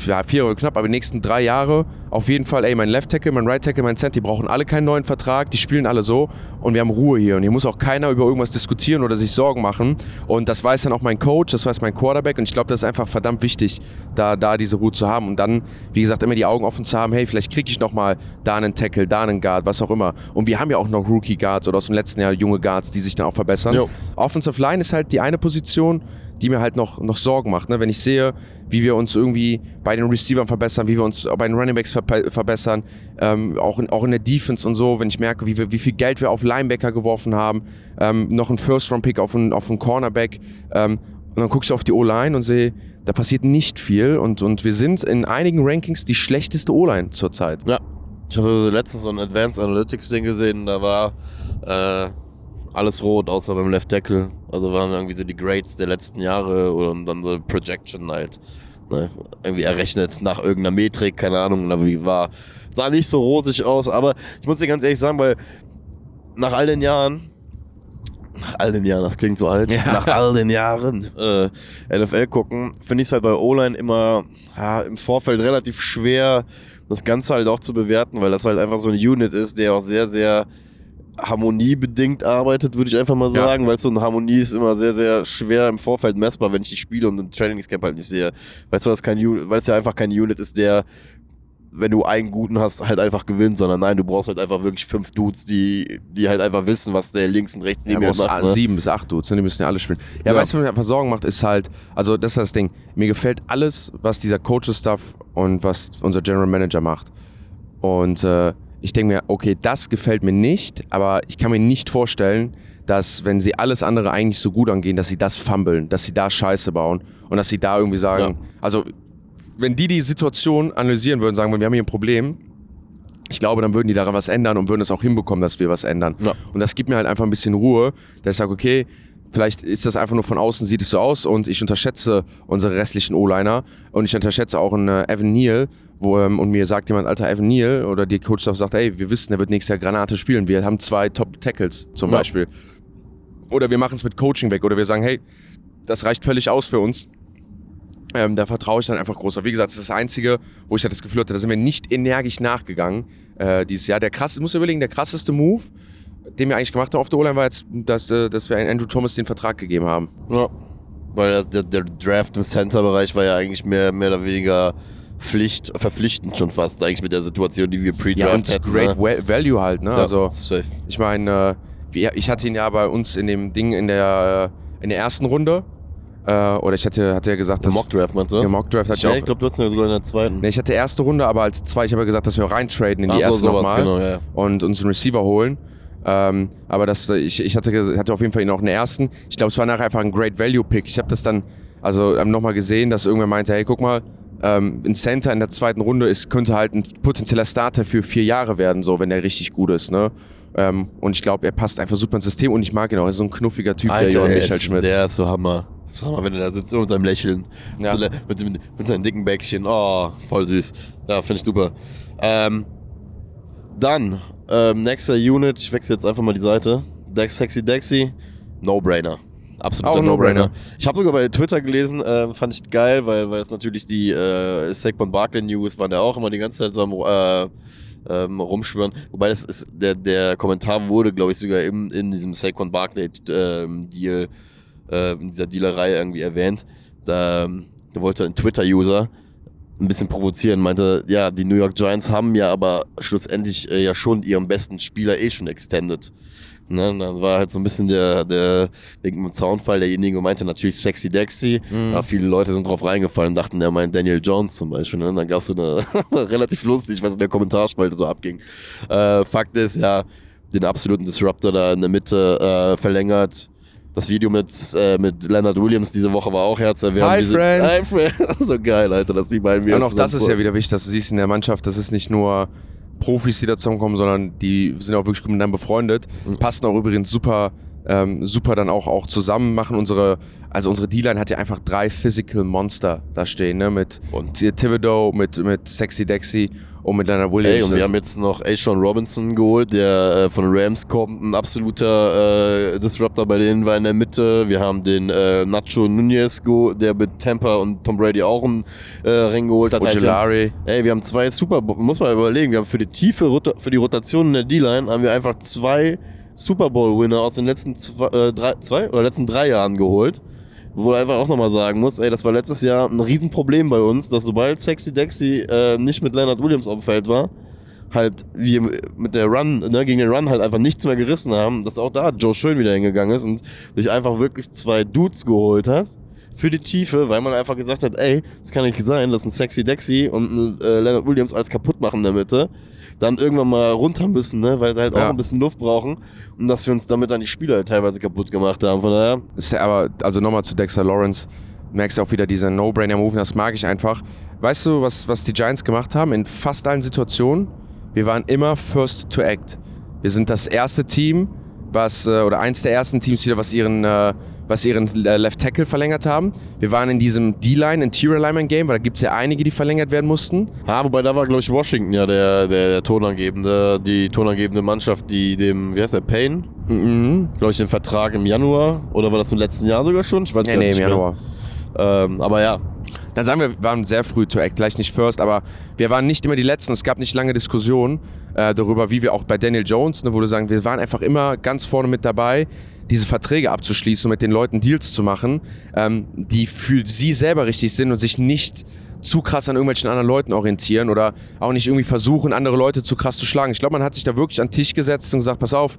ja, vier oder knapp, aber die nächsten drei Jahre, auf jeden Fall, ey, mein Left Tackle, mein Right Tackle, mein Center, die brauchen alle keinen neuen Vertrag, die spielen alle so und wir haben Ruhe hier und hier muss auch keiner über irgendwas diskutieren oder sich Sorgen machen und das weiß dann auch mein Coach, das weiß mein Quarterback und ich glaube, das ist einfach verdammt wichtig, da, da diese Ruhe zu haben und dann, wie gesagt, immer die Augen offen zu haben, hey, vielleicht kriege ich nochmal da einen Tackle, da einen Guard, was auch immer und wir haben ja auch noch Rookie Guards oder aus dem letzten Jahr junge Guards, die sich dann auch verbessern. Jo. Offensive Line ist halt die eine Position, die mir halt noch, noch Sorgen macht. Ne? Wenn ich sehe, wie wir uns irgendwie bei den Receivern verbessern, wie wir uns bei den Runningbacks ver verbessern, ähm, auch, in, auch in der Defense und so, wenn ich merke, wie, wir, wie viel Geld wir auf Linebacker geworfen haben, ähm, noch ein First-Round-Pick auf einen, auf einen Cornerback ähm, und dann gucke ich auf die O-Line und sehe, da passiert nicht viel und, und wir sind in einigen Rankings die schlechteste O-Line zurzeit. Ja. Ich habe letztens so ein Advanced Analytics Ding gesehen, da war äh, alles rot, außer beim Left Tackle. Also waren irgendwie so die Grades der letzten Jahre oder und dann so Projection halt. Ne, irgendwie errechnet nach irgendeiner Metrik, keine Ahnung, aber wie war. Sah nicht so rosig aus, aber ich muss dir ganz ehrlich sagen, weil nach all den Jahren, nach all den Jahren, das klingt so alt, Ja. nach all den Jahren äh, NFL gucken, finde ich es halt bei O-Line immer ja, im Vorfeld relativ schwer, das Ganze halt auch zu bewerten, weil das halt einfach so eine Unit ist, der auch sehr, sehr harmoniebedingt arbeitet, würde ich einfach mal Ja. sagen, weil so eine Harmonie ist immer sehr, sehr schwer im Vorfeld messbar, wenn ich die Spiele und den Trainingscamp halt nicht sehe. Weißt du, weil es ja einfach kein Unit ist, der wenn du einen guten hast, halt einfach gewinnt, sondern nein, du brauchst halt einfach wirklich fünf Dudes, die, die halt einfach wissen, was der links und rechts Ja, neben du mir macht. Ne? sieben bis acht Dudes, ne? die müssen ja alle spielen. Ja, Ja. weißt du, was mir einfach Sorgen macht, ist halt, also das ist das Ding. Mir gefällt alles, was dieser Coaches-Stuff und was unser General Manager macht. Und äh, ich denke mir, okay, das gefällt mir nicht, aber ich kann mir nicht vorstellen, dass wenn sie alles andere eigentlich so gut angehen, dass sie das fummeln, dass sie da Scheiße bauen und dass sie da irgendwie sagen, Ja. also wenn die die Situation analysieren würden, sagen würden, wir haben hier ein Problem, ich glaube, dann würden die daran was ändern und würden es auch hinbekommen, dass wir was ändern. Ja. Und das gibt mir halt einfach ein bisschen Ruhe, dass ich sage, okay, vielleicht ist das einfach nur von außen, sieht es so aus und ich unterschätze unsere restlichen O-Liner und ich unterschätze auch einen äh, Evan Neal, wo, ähm, und mir sagt jemand, alter Evan Neal oder die Coach sagt, ey, wir wissen, der wird nächstes Jahr Granate spielen. Wir haben zwei Top-Tackles zum Ja. Beispiel. Oder wir machen es mit Coaching weg oder wir sagen, hey, das reicht völlig aus für uns. Ähm, da vertraue ich dann einfach groß. Aber wie gesagt, das ist das Einzige, wo ich halt das Gefühl hatte, da sind wir nicht energisch nachgegangen äh, dieses Jahr. Der krass, ich muss überlegen, der krasseste Move, den wir eigentlich gemacht haben auf der O-Line, war jetzt, dass, äh, dass wir Andrew Thomas den Vertrag gegeben haben. Ja. Weil der, der Draft im Center-Bereich war ja eigentlich mehr, mehr oder weniger Pflicht, verpflichtend schon fast, eigentlich mit der Situation, die wir Ja, pre-draft und hatten. Great ne? Value halt, ne? Ja, also, safe. ich meine, äh, ich hatte ihn ja bei uns in dem Ding in der, äh, in der ersten Runde. Äh, oder ich hatte, hatte ja gesagt, dass. Mock-Draft meinst du? Der Mock-Draft hatte ich ja, auch. ich glaube, du hast ihn ja sogar in der zweiten. Nee, ich hatte erste Runde, aber als zwei, ich habe ja gesagt, dass wir reintraden in die Ach so, erste sowas, nochmal genau, ja. und uns einen Receiver holen. Ähm, aber das, ich, ich hatte, hatte auf jeden Fall ihn auch in der ersten. Ich glaube, es war nachher einfach ein Great Value Pick. Ich habe das dann also ähm, nochmal gesehen, dass irgendwer meinte, hey, guck mal, ähm, ein Center in der zweiten Runde ist, könnte halt ein potenzieller Starter für vier Jahre werden, so wenn der richtig gut ist. Ne? Ähm, und ich glaube, er passt einfach super ins System und ich mag ihn auch. Er ist so ein knuffiger Typ, der Johann Michael ist- Schmidt. Der ist so Hammer. Das ist Hammer, wenn er da sitzt und mit seinem Lächeln. Ja. So, mit, mit, mit seinem dicken Bäckchen. Oh, voll süß. Ja, finde ich super. Ähm, dann, ähm, nächster Unit. Ich wechsle jetzt einfach mal die Seite. Dex Sexy Dexy. No-Brainer. Absoluter Auch No-Brainer. Ich habe sogar bei Twitter gelesen, ähm, fand ich geil, weil, weil es natürlich die äh, Saquon Barkley News waren ja auch immer die ganze Zeit so am äh, ähm, rumschwören. Wobei das ist, der, der Kommentar wurde, glaube ich, sogar im, in diesem Saquon Barkley ähm, Deal, äh, in dieser Dealerei irgendwie erwähnt. Da, ähm, da wollte ein Twitter-User ein bisschen provozieren, meinte, ja, die New York Giants haben ja aber schlussendlich äh, ja schon ihren besten Spieler eh schon extended. Ne, und dann war halt so ein bisschen der, der wegen dem Zaunfall derjenige und meinte natürlich Sexy Dexy. Mhm. Ja, viele Leute sind drauf reingefallen und dachten, der meint Daniel Jones zum Beispiel. Ne? Und dann gab es so eine relativ lustig, was in der Kommentarspalte so abging. Äh, Fakt ist, ja, den absoluten Disruptor da in der Mitte äh, verlängert. Das Video mit, äh, mit Leonard Williams diese Woche war auch herzerwärmend. Hi, Friend. Hi, Friend. so geil, Alter, dass die beiden wieder Und auch das ist ja wieder wichtig, dass du siehst in der Mannschaft, das ist nicht nur Profis, die da zusammenkommen, sondern die sind auch wirklich gut miteinander befreundet. Passen auch übrigens super, ähm, super dann auch, auch zusammen, machen unsere, also unsere D-Line hat ja einfach drei Physical Monster da stehen, ne? Mit Und- Thibodeau, mit, mit Sexy Dexy und mit Leonard Williams. Ey, und wir haben jetzt noch Ashawn Robinson geholt, der äh, von den Rams kommt, ein absoluter äh, Disruptor bei denen war in der Mitte. Wir haben den äh, Nacho Nunez, der mit Tampa und Tom Brady auch einen äh, Ring geholt hat. Ojulari. Ey, wir haben zwei Super, Bowl- muss man überlegen, wir haben für die tiefe, für die Rotation in der D-Line haben wir einfach zwei Super Bowl-Winner aus den letzten zwei, äh, drei, zwei oder letzten drei Jahren geholt. Wo du einfach auch nochmal sagen muss, ey, das war letztes Jahr ein Riesenproblem bei uns, dass sobald Sexy Dexy äh, nicht mit Leonard Williams auf dem Feld war, halt wir mit der Run, ne, gegen den Run halt einfach nichts mehr gerissen haben, dass auch da Joe Schön wieder hingegangen ist und sich einfach wirklich zwei Dudes geholt hat für die Tiefe, weil man einfach gesagt hat, ey, das kann nicht sein, dass ein Sexy Dexy und ein äh, Leonard Williams alles kaputt machen in der Mitte, dann irgendwann mal runter müssen, ne, weil sie halt Ja. auch ein bisschen Luft brauchen und dass wir uns damit dann die Spieler halt teilweise kaputt gemacht haben. Von daher, Ist ja aber, also nochmal zu Dexter Lawrence, merkst du auch wieder dieser No-Brainer-Move, das mag ich einfach. Weißt du, was, was die Giants gemacht haben in fast allen Situationen? Wir waren immer first to act. Wir sind das erste Team, was, äh, oder eins der ersten Teams wieder, was ihren, äh, was ihren äh, Left Tackle verlängert haben. Wir waren in diesem D-Line, Interior Alignment Game, weil da gibt es ja einige, die verlängert werden mussten. ah, wobei da war, glaube ich, Washington ja der, der, der tonangebende, die tonangebende Mannschaft, die dem, wie heißt der, Payne? Mhm. glaube ich, den Vertrag im Januar oder war das im letzten Jahr sogar schon? Ich weiß Nee, gar nee, im nicht mehr. Januar. Ähm, aber ja, Dann sagen wir, wir waren sehr früh to act, vielleicht nicht first, aber wir waren nicht immer die Letzten. Es gab nicht lange Diskussionen äh, darüber, wie wir auch bei Daniel Jones, ne, wo du sagen, wir waren einfach immer ganz vorne mit dabei, diese Verträge abzuschließen und mit den Leuten Deals zu machen, ähm, die für sie selber richtig sind und sich nicht zu krass an irgendwelchen anderen Leuten orientieren oder auch nicht irgendwie versuchen, andere Leute zu krass zu schlagen. Ich glaube, man hat sich da wirklich an den Tisch gesetzt und gesagt, pass auf,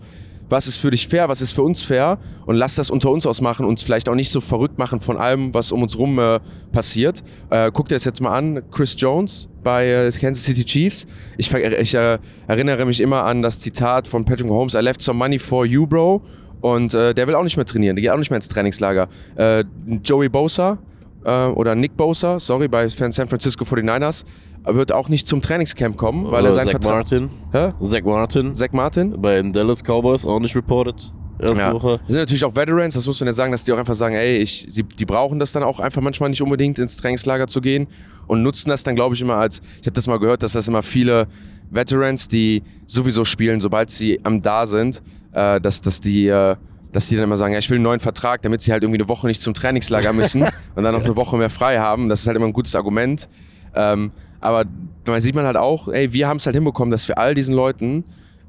was ist für dich fair, was ist für uns fair und lass das unter uns ausmachen, uns vielleicht auch nicht so verrückt machen von allem, was um uns rum äh, passiert. Äh, guck dir das jetzt mal an, Chris Jones bei äh, Kansas City Chiefs. Ich, ich äh, erinnere mich immer an das Zitat von Patrick Mahomes, I left some money for you, bro. Und äh, der will auch nicht mehr trainieren, der geht auch nicht mehr ins Trainingslager. Äh, Joey Bosa äh, oder Nick Bosa, sorry, bei San Francisco 49ers, wird auch nicht zum Trainingscamp kommen, weil er seinen Zach Vertrag... Martin. Hä? Zach Martin. Zach Martin? Bei den Dallas Cowboys auch nicht reported. Erste Ja. Woche. Das sind natürlich auch Veterans, das muss man ja sagen, dass die auch einfach sagen, ey, ich, sie, die brauchen das dann auch einfach manchmal nicht unbedingt ins Trainingslager zu gehen und nutzen das dann, glaube ich, immer als, ich habe das mal gehört, dass das immer viele Veterans, die sowieso spielen, sobald sie am da sind, äh, dass, dass die äh, dass die dann immer sagen, ja, ich will einen neuen Vertrag, damit sie halt irgendwie eine Woche nicht zum Trainingslager müssen und dann noch eine Woche mehr frei haben. Das ist halt immer ein gutes Argument. Ähm, aber da sieht man halt auch, ey, wir haben es halt hinbekommen, dass wir all diesen Leuten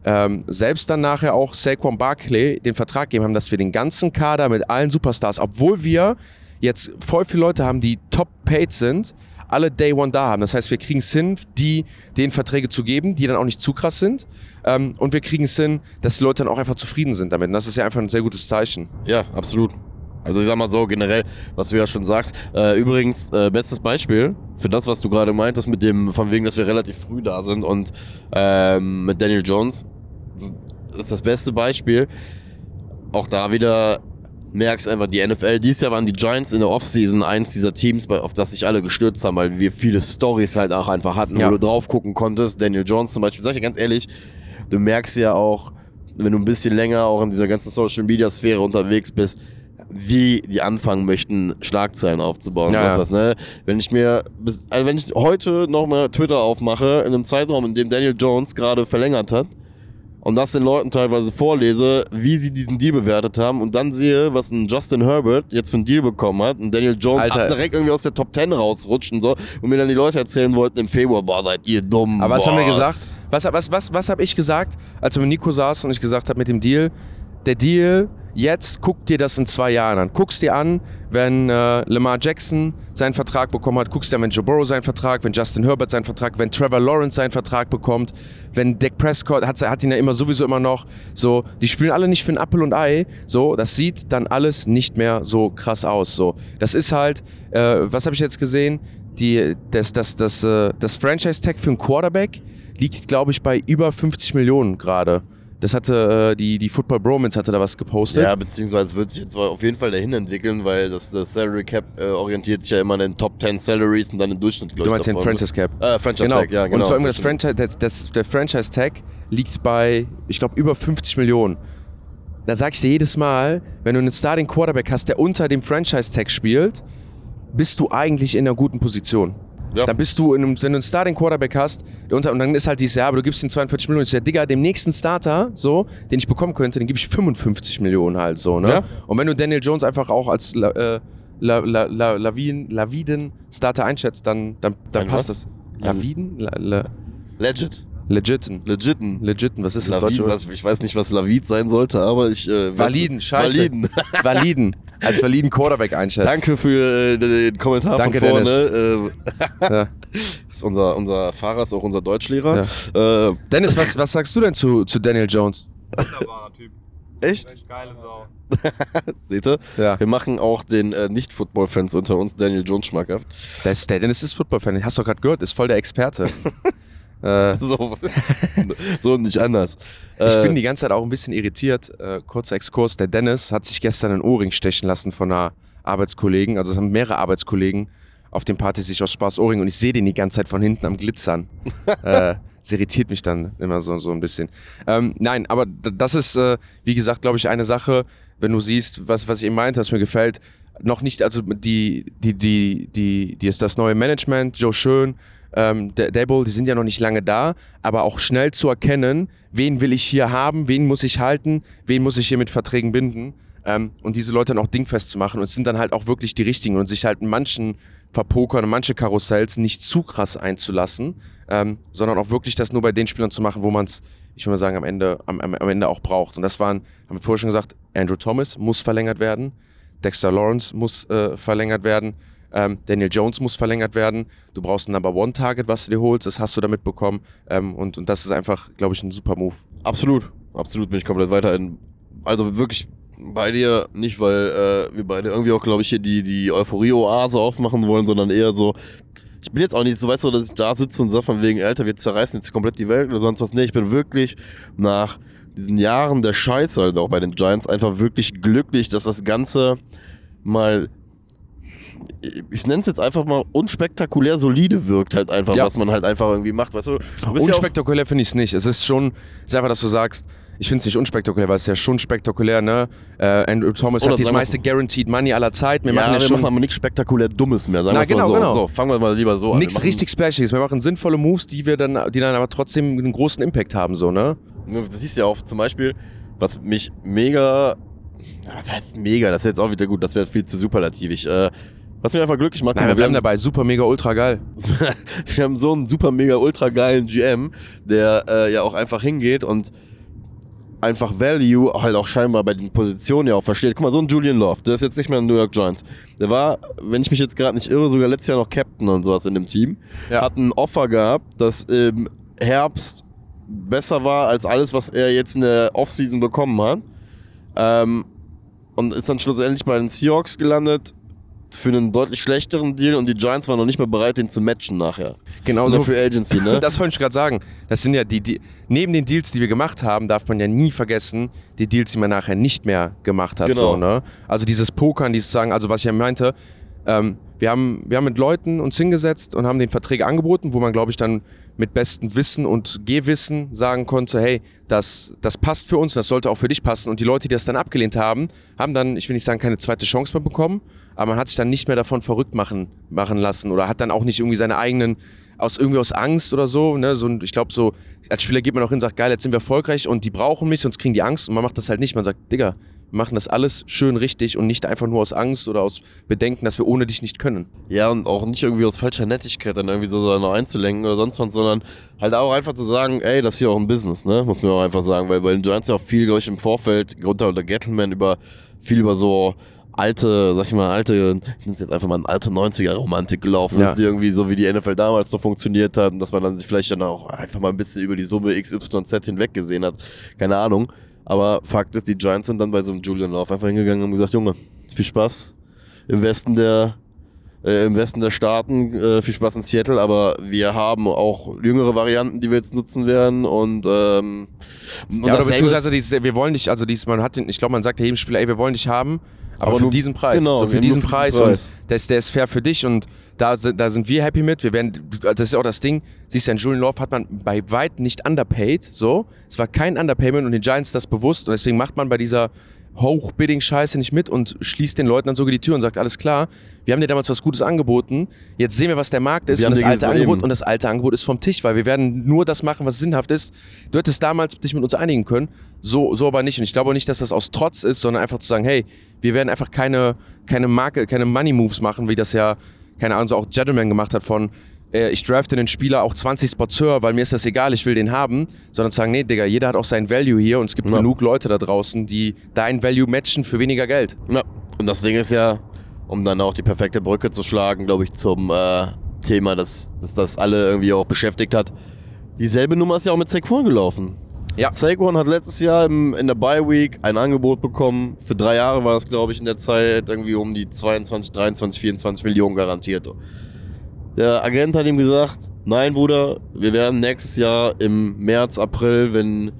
ähm, selbst dann nachher auch Saquon Barkley den Vertrag geben haben, dass wir den ganzen Kader mit allen Superstars, obwohl wir jetzt voll viele Leute haben, die top paid sind, alle Day One da haben. Das heißt, wir kriegen es hin, die den Verträge zu geben, die dann auch nicht zu krass sind. Ähm, und wir kriegen es hin, dass die Leute dann auch einfach zufrieden sind damit. Und das ist ja einfach ein sehr gutes Zeichen. Ja, absolut. Also ich sag mal so, generell, was du ja schon sagst. Äh, übrigens, äh, bestes Beispiel für das, was du gerade meintest, mit dem, von wegen, dass wir relativ früh da sind und ähm, mit Daniel Jones, das ist das beste Beispiel. Auch da wieder merkst einfach die NFL. Dieses Jahr waren die Giants in der Offseason eins dieser Teams, auf das sich alle gestürzt haben, weil wir viele Stories halt auch einfach hatten, Ja. wo du drauf gucken konntest. Daniel Jones zum Beispiel. Sag ich dir ganz ehrlich, du merkst ja auch, wenn du ein bisschen länger auch in dieser ganzen Social Media Sphäre unterwegs bist, wie die anfangen möchten, Schlagzeilen aufzubauen. Ja, was, ne? Wenn ich mir, bis, also wenn ich heute nochmal Twitter aufmache, in einem Zeitraum, in dem Daniel Jones gerade verlängert hat, und das den Leuten teilweise vorlese, wie sie diesen Deal bewertet haben und dann sehe, was ein Justin Herbert jetzt für einen Deal bekommen hat und Daniel Jones Alter. ab- direkt irgendwie aus der Top 10 rausrutscht und so und mir dann die Leute erzählen wollten im Februar, boah, seid ihr dumm. Aber was boah. haben wir gesagt? Was, was, was, was habe ich gesagt, als wir mit Nico saßen und ich gesagt habe mit dem Deal? Der Deal, jetzt guck dir das in zwei Jahren an. Guck's dir an, wenn äh, Lamar Jackson seinen Vertrag bekommen hat. Guck's dir an, wenn Joe Burrow seinen Vertrag, wenn Justin Herbert seinen Vertrag, wenn Trevor Lawrence seinen Vertrag bekommt, wenn Dak Prescott, hat, hat ihn ja immer sowieso immer noch. So, die spielen alle nicht für ein Apfel und Ei. So, das sieht dann alles nicht mehr so krass aus. So, das ist halt, äh, was habe ich jetzt gesehen? Die, das, das, das, äh, das Franchise-Tag für einen Quarterback liegt, glaube ich, bei über 50 Millionen gerade. Das hatte äh, die, die Football Bromance hatte da was gepostet. Ja, beziehungsweise wird sich jetzt auf jeden Fall dahin entwickeln, weil das, das Salary Cap äh, orientiert sich ja immer an den Top 10 Salaries und dann im Durchschnitt, glaube du meinst den. Franchise Cap. Äh, Franchise Genau. Tag, ja, genau. Und zwar irgendwie das Franchise, das, das, der Franchise Tag liegt bei, ich glaube, über 50 Millionen. Da sag ich dir jedes Mal, wenn du einen Starting Quarterback hast, der unter dem Franchise Tag spielt, bist du eigentlich in einer guten Position. Ja. Dann bist du, in einem, wenn du einen Starting Quarterback hast, unter, und dann ist halt dieses Jahr, aber du gibst ihm 42 Millionen. Ich sag, Digga, dem nächsten Starter, so, den ich bekommen könnte, den gebe ich 55 Millionen halt so, ne? Ja. Und wenn du Daniel Jones einfach auch als äh, La, La, La, Lavin, Laviden-Starter einschätzt, dann, dann, dann Ein passt was? das. Laviden? La, la, Legit. Legiten. Legiten. Legiten, was ist das Lavid, deutsche was, ich weiß nicht, was Lavid sein sollte, aber ich. Äh, Validen, scheiße. Validen. Validen. Als validen Quarterback einschätzt. Danke für äh, den Kommentar Danke, von vorne. Äh, Ja. ist unser, unser Fahrer ist auch unser Deutschlehrer. Äh, Dennis, was, was sagst du denn zu, zu Daniel Jones? Wunderbarer Typ. echt? Echt geile Sau. Seht ihr? Ja. Wir machen auch den äh, Nicht-Football-Fans unter uns Daniel Jones schmackhaft. Der, ist, der Dennis ist Football-Fan. Hast du gerade gehört, ist voll der Experte. Äh, So, so nicht anders. ich Äh, bin die ganze Zeit auch ein bisschen irritiert. Äh, kurzer Exkurs. Der Dennis hat sich gestern einen Ohrring stechen lassen von einer Arbeitskollegen. Also es haben mehrere Arbeitskollegen auf dem Party sich aus Spaß Ohrring und ich sehe den die ganze Zeit von hinten am Glitzern. äh, das irritiert mich dann immer so, so ein bisschen. Ähm, nein, aber das ist, äh, wie gesagt, glaube ich, eine Sache, wenn du siehst, was, was ich eben meinte, was mir gefällt, noch nicht, also die, die, die, die, die ist das neue Management, Joe Schön, ähm, Dable, die sind ja noch nicht lange da, aber auch schnell zu erkennen, wen will ich hier haben, wen muss ich halten, wen muss ich hier mit Verträgen binden ähm, und diese Leute dann auch dingfest zu machen. Und sind dann halt auch wirklich die richtigen. Und sich halt in manchen Verpokern und manche Karussells nicht zu krass einzulassen, ähm, sondern auch wirklich das nur bei den Spielern zu machen, wo man es, ich würde mal sagen, am Ende, am am Ende auch braucht. Und das waren, haben wir vorher schon gesagt, Andrew Thomas muss verlängert werden, Dexter Lawrence muss äh, verlängert werden, ähm, Daniel Jones muss verlängert werden. Du brauchst ein Number One Target, was du dir holst, das hast du damit bekommen. Ähm, und, und das ist einfach, glaube ich, ein super Move. Absolut. Absolut bin ich komplett weiter. In, also wirklich bei dir nicht, weil äh, wir beide irgendwie auch, glaube ich, hier die, die Euphorie-Oase aufmachen wollen, sondern eher so, ich bin jetzt auch nicht so, weißt du, dass ich da sitze und sage von wegen, Alter, wir zerreißen jetzt komplett die Welt oder sonst was. Nee, ich bin wirklich nach diesen Jahren der Scheiße halt auch bei den Giants einfach wirklich glücklich, dass das Ganze mal ich nenne es jetzt einfach mal unspektakulär solide wirkt halt einfach, Ja. was man halt einfach irgendwie macht, weißt du? du bist ja Unspektakulär finde ich es nicht. Es ist schon, es ist einfach, dass du sagst, ich finde es nicht unspektakulär, weil es ist ja schon spektakulär, ne? Äh, Andrew Thomas Oder hat das meiste Guaranteed Money aller Zeit. Wir ja, machen ja wir schon machen aber nichts spektakulär Dummes mehr, sagen wir mal genau, so. genau. So, fangen wir mal lieber so an. nichts richtig Splashiges. Wir machen sinnvolle Moves, die wir dann, die dann aber trotzdem einen großen Impact haben, so, ne? Das siehst du ja auch zum Beispiel, was mich mega. Was heißt mega? Das ist jetzt auch wieder gut, das wäre viel zu superlativ. Ich, äh, was mich einfach glücklich macht, Nein, wir bleiben haben, dabei. Super, mega, ultra geil. wir haben so einen super mega ultra geilen GM, der äh, ja auch einfach hingeht und einfach Value halt auch scheinbar bei den Positionen ja auch versteht. Guck mal, so ein Julian Love, der ist jetzt nicht mehr in New York Giants. Der war, wenn ich mich jetzt gerade nicht irre, sogar letztes Jahr noch Captain und sowas in dem Team. Ja. Hat ein Offer gehabt, das im Herbst besser war als alles, was er jetzt in der Offseason bekommen hat. Ähm, und ist dann schlussendlich bei den Seahawks gelandet für einen deutlich schlechteren Deal und die Giants waren noch nicht mehr bereit, den zu matchen nachher. Genau Also so. Free Agency, ne? Das wollte ich gerade sagen. Das sind ja die, die, neben den Deals, die wir gemacht haben, darf man ja nie vergessen, die Deals, die man nachher nicht mehr gemacht hat. Genau. So, ne? Also dieses Pokern, dieses sagen, also was ich ja meinte, ähm, wir, haben, wir haben mit Leuten uns hingesetzt und haben den Verträge angeboten, wo man, glaube ich, dann mit bestem Wissen und Gehwissen sagen konnte, hey, das, das passt für uns, das sollte auch für dich passen. Und die Leute, die das dann abgelehnt haben, haben dann, ich will nicht sagen, keine zweite Chance mehr bekommen, aber man hat sich dann nicht mehr davon verrückt machen, machen lassen oder hat dann auch nicht irgendwie seine eigenen, aus irgendwie aus Angst oder so, ne, so ich glaube so, als Spieler geht man auch hin und sagt, geil, jetzt sind wir erfolgreich und die brauchen mich, sonst kriegen die Angst und man macht das halt nicht. Man sagt, Digga, wir machen das alles schön richtig und nicht einfach nur aus Angst oder aus Bedenken, dass wir ohne dich nicht können. Ja, und auch nicht irgendwie aus falscher Nettigkeit dann irgendwie so noch einzulenken oder sonst was, sondern halt auch einfach zu sagen, ey, das ist hier auch ein Business, ne? Muss man auch einfach sagen, weil bei den Giants ja auch viel, glaube ich, im Vorfeld, unter unter Gettleman über viel über so alte, sag ich mal, alte, ich nenne es jetzt einfach mal eine alte 90er-Romantik gelaufen Ja. ist, die irgendwie so wie die NFL damals noch funktioniert hat und dass man dann sich vielleicht dann auch einfach mal ein bisschen über die Summe XYZ hinweg gesehen hat. Keine Ahnung. Aber Fakt ist, die Giants sind dann bei so einem Julian Love einfach hingegangen und haben gesagt, Junge, viel Spaß im Westen der äh, im Westen der Staaten. Äh, viel Spaß in Seattle, aber wir haben auch jüngere Varianten, die wir jetzt nutzen werden und, ähm, und Ja, beziehungsweise dieses, wir wollen dich, also dieses, man hat den, ich glaube, man sagt ja jedem Spieler, ey, wir wollen dich haben, aber, Aber für diesen Preis. genau, so für diesen Preis, Preis. und der ist, der ist fair für dich und da, sind- da sind wir happy mit. Wir werden, das ist ja auch das Ding, siehst du, in Julian Love hat man bei weit nicht underpaid, so. Es war kein Underpayment und den Giants das bewusst und deswegen macht man bei dieser Hochbidding-Scheiße nicht mit und schließt den Leuten dann sogar die Tür und sagt, alles klar, wir haben dir damals was Gutes angeboten, jetzt sehen wir, was der Markt ist Wir und das alte Angebot eben. und das alte Angebot ist vom Tisch, weil wir werden nur das machen, was sinnhaft ist. Du hättest damals dich mit uns einigen können, so, so aber nicht. Und ich glaube auch nicht, dass das aus Trotz ist, sondern einfach zu sagen, hey, wir werden einfach keine, keine Marke, keine Money Moves machen, wie das ja, keine Ahnung, so auch Gentleman gemacht hat von, äh, ich drafte den Spieler auch 20 Spots höher, weil mir ist das egal, ich will den haben, sondern zu sagen, nee, Digga, jeder hat auch sein Value hier und es gibt Ja. genug Leute da draußen, die dein Value matchen für weniger Geld. Ja, und das Ding ist ja, um dann auch die perfekte Brücke zu schlagen, glaube ich, zum äh, Thema, das, das das alle irgendwie auch beschäftigt hat. Dieselbe Nummer ist ja auch mit Saquon gelaufen. Ja. Saquon hat letztes Jahr im, in der Bye Week ein Angebot bekommen. Für drei Jahre war es, glaube ich, in der Zeit irgendwie um die 22, 23, 24 Millionen garantiert. Der Agent hat ihm gesagt, nein Bruder, wir werden nächstes Jahr im März, April, wenn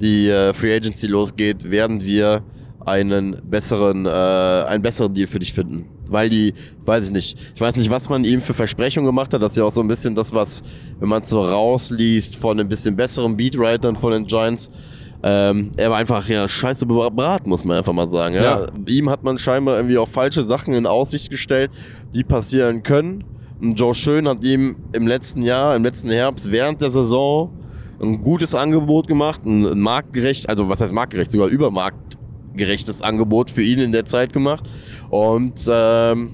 die äh, Free Agency losgeht, werden wir einen besseren, äh, einen besseren Deal für dich finden. Weil die, weiß ich nicht, ich weiß nicht, was man ihm für Versprechungen gemacht hat. Das ist ja auch so ein bisschen das, was, wenn man so rausliest von ein bisschen besseren Beatwritern von den Giants, ähm, er war einfach ja scheiße beraten, muss man einfach mal sagen. Ja? Ja. Ihm hat man scheinbar irgendwie auch falsche Sachen in Aussicht gestellt, die passieren können. Joe Schön hat ihm im letzten Jahr, im letzten Herbst, während der Saison ein gutes Angebot gemacht, ein, marktgerecht, also was heißt marktgerecht, sogar übermarktgerechtes Angebot für ihn in der Zeit gemacht. Und ähm,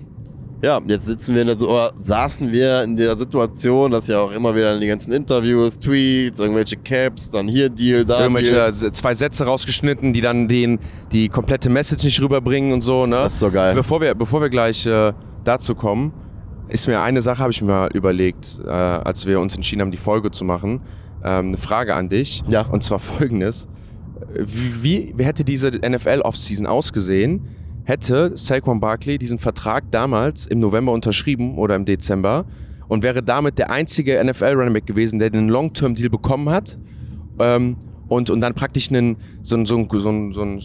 ja, jetzt sitzen wir in der, oder saßen wir in der Situation, dass ja auch immer wieder in die ganzen Interviews, Tweets, irgendwelche Caps, dann hier Deal, da Irgendwelche Deal. zwei Sätze rausgeschnitten, die dann den, die komplette Message nicht rüberbringen und so, ne? Das ist so geil. Bevor wir, bevor wir gleich äh, dazu kommen, ist mir eine Sache, habe ich mir mal überlegt, äh, als wir uns entschieden haben, die Folge zu machen. Ähm, eine Frage an dich. Ja. Und zwar folgendes. wie, wie hätte diese NFL-Offseason ausgesehen, hätte Saquon Barkley diesen Vertrag damals im November unterschrieben oder im Dezember und wäre damit der einzige NFL-Running Back gewesen, der den Long-Term-Deal bekommen hat ähm, und, und dann praktisch einen, so, ein- so, ein- so, ein- so ein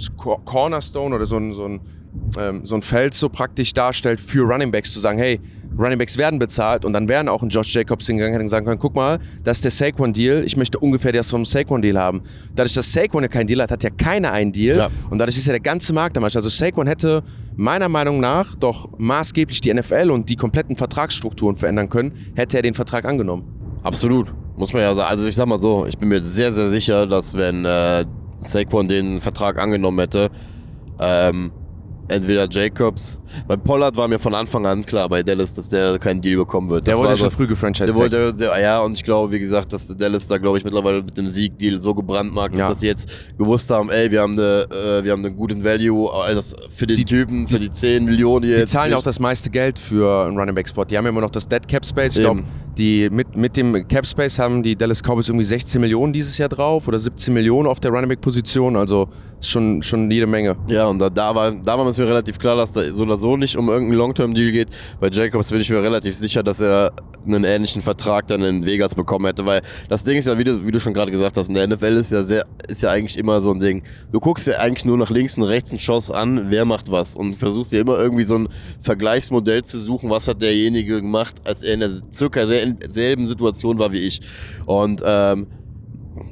Cornerstone oder so ein, so, ein, ähm, so ein Feld so praktisch darstellt für Running Backs, zu sagen, hey, Running Backs werden bezahlt und dann wären auch ein Josh Jacobs hingegangen und sagen können, guck mal, das ist der Saquon-Deal, ich möchte ungefähr das vom Saquon-Deal haben. Dadurch, dass Saquon ja keinen Deal hat, hat ja keiner einen Deal Ja. und dadurch ist ja der ganze Markt am Arsch. Also Saquon hätte meiner Meinung nach doch maßgeblich die NFL und die kompletten Vertragsstrukturen verändern können, hätte er den Vertrag angenommen. Absolut. Muss man ja sagen. Also ich sag mal so, ich bin mir sehr, sehr sicher, dass wenn äh, Saquon den Vertrag angenommen hätte, ähm, entweder Jacobs, bei Pollard war mir von Anfang an klar bei Dallas, dass der keinen Deal bekommen wird. Der Das wurde schon so, früh gefranchised. der wollte, der, ja, und ich glaube, wie gesagt, dass der Dallas da, glaube ich, mittlerweile mit dem Sieg-Deal so gebrandmarkt ist, Ja. dass sie jetzt gewusst haben, ey, wir haben eine, äh, wir haben einen guten Value, das für den Die- Typen, für die 10 Millionen, die, Die jetzt zahlen ja auch das meiste Geld für einen Running Back Spot. Die haben ja immer noch das Dead Cap Space. Ich glaube, die mit, mit dem Cap Space haben die Dallas Cowboys irgendwie 16 Millionen dieses Jahr drauf oder 17 Millionen auf der Running Back Position. Also schon schon jede Menge. Ja, und da, da, war, da war es mir relativ klar, dass da so oder so nicht um irgendeinen Long-Term-Deal geht. Bei Jacobs bin ich mir relativ sicher, dass er einen ähnlichen Vertrag dann in Vegas bekommen hätte, weil das Ding ist ja, wie du, wie du schon gerade gesagt hast, in der NFL ist ja sehr, ist ja eigentlich immer so ein Ding. Du guckst ja eigentlich nur nach links und rechts einen Schuss an, wer macht was und versuchst dir immer irgendwie so ein Vergleichsmodell zu suchen, was hat derjenige gemacht, als er in der circa sel- selben Situation war wie ich. Und ähm,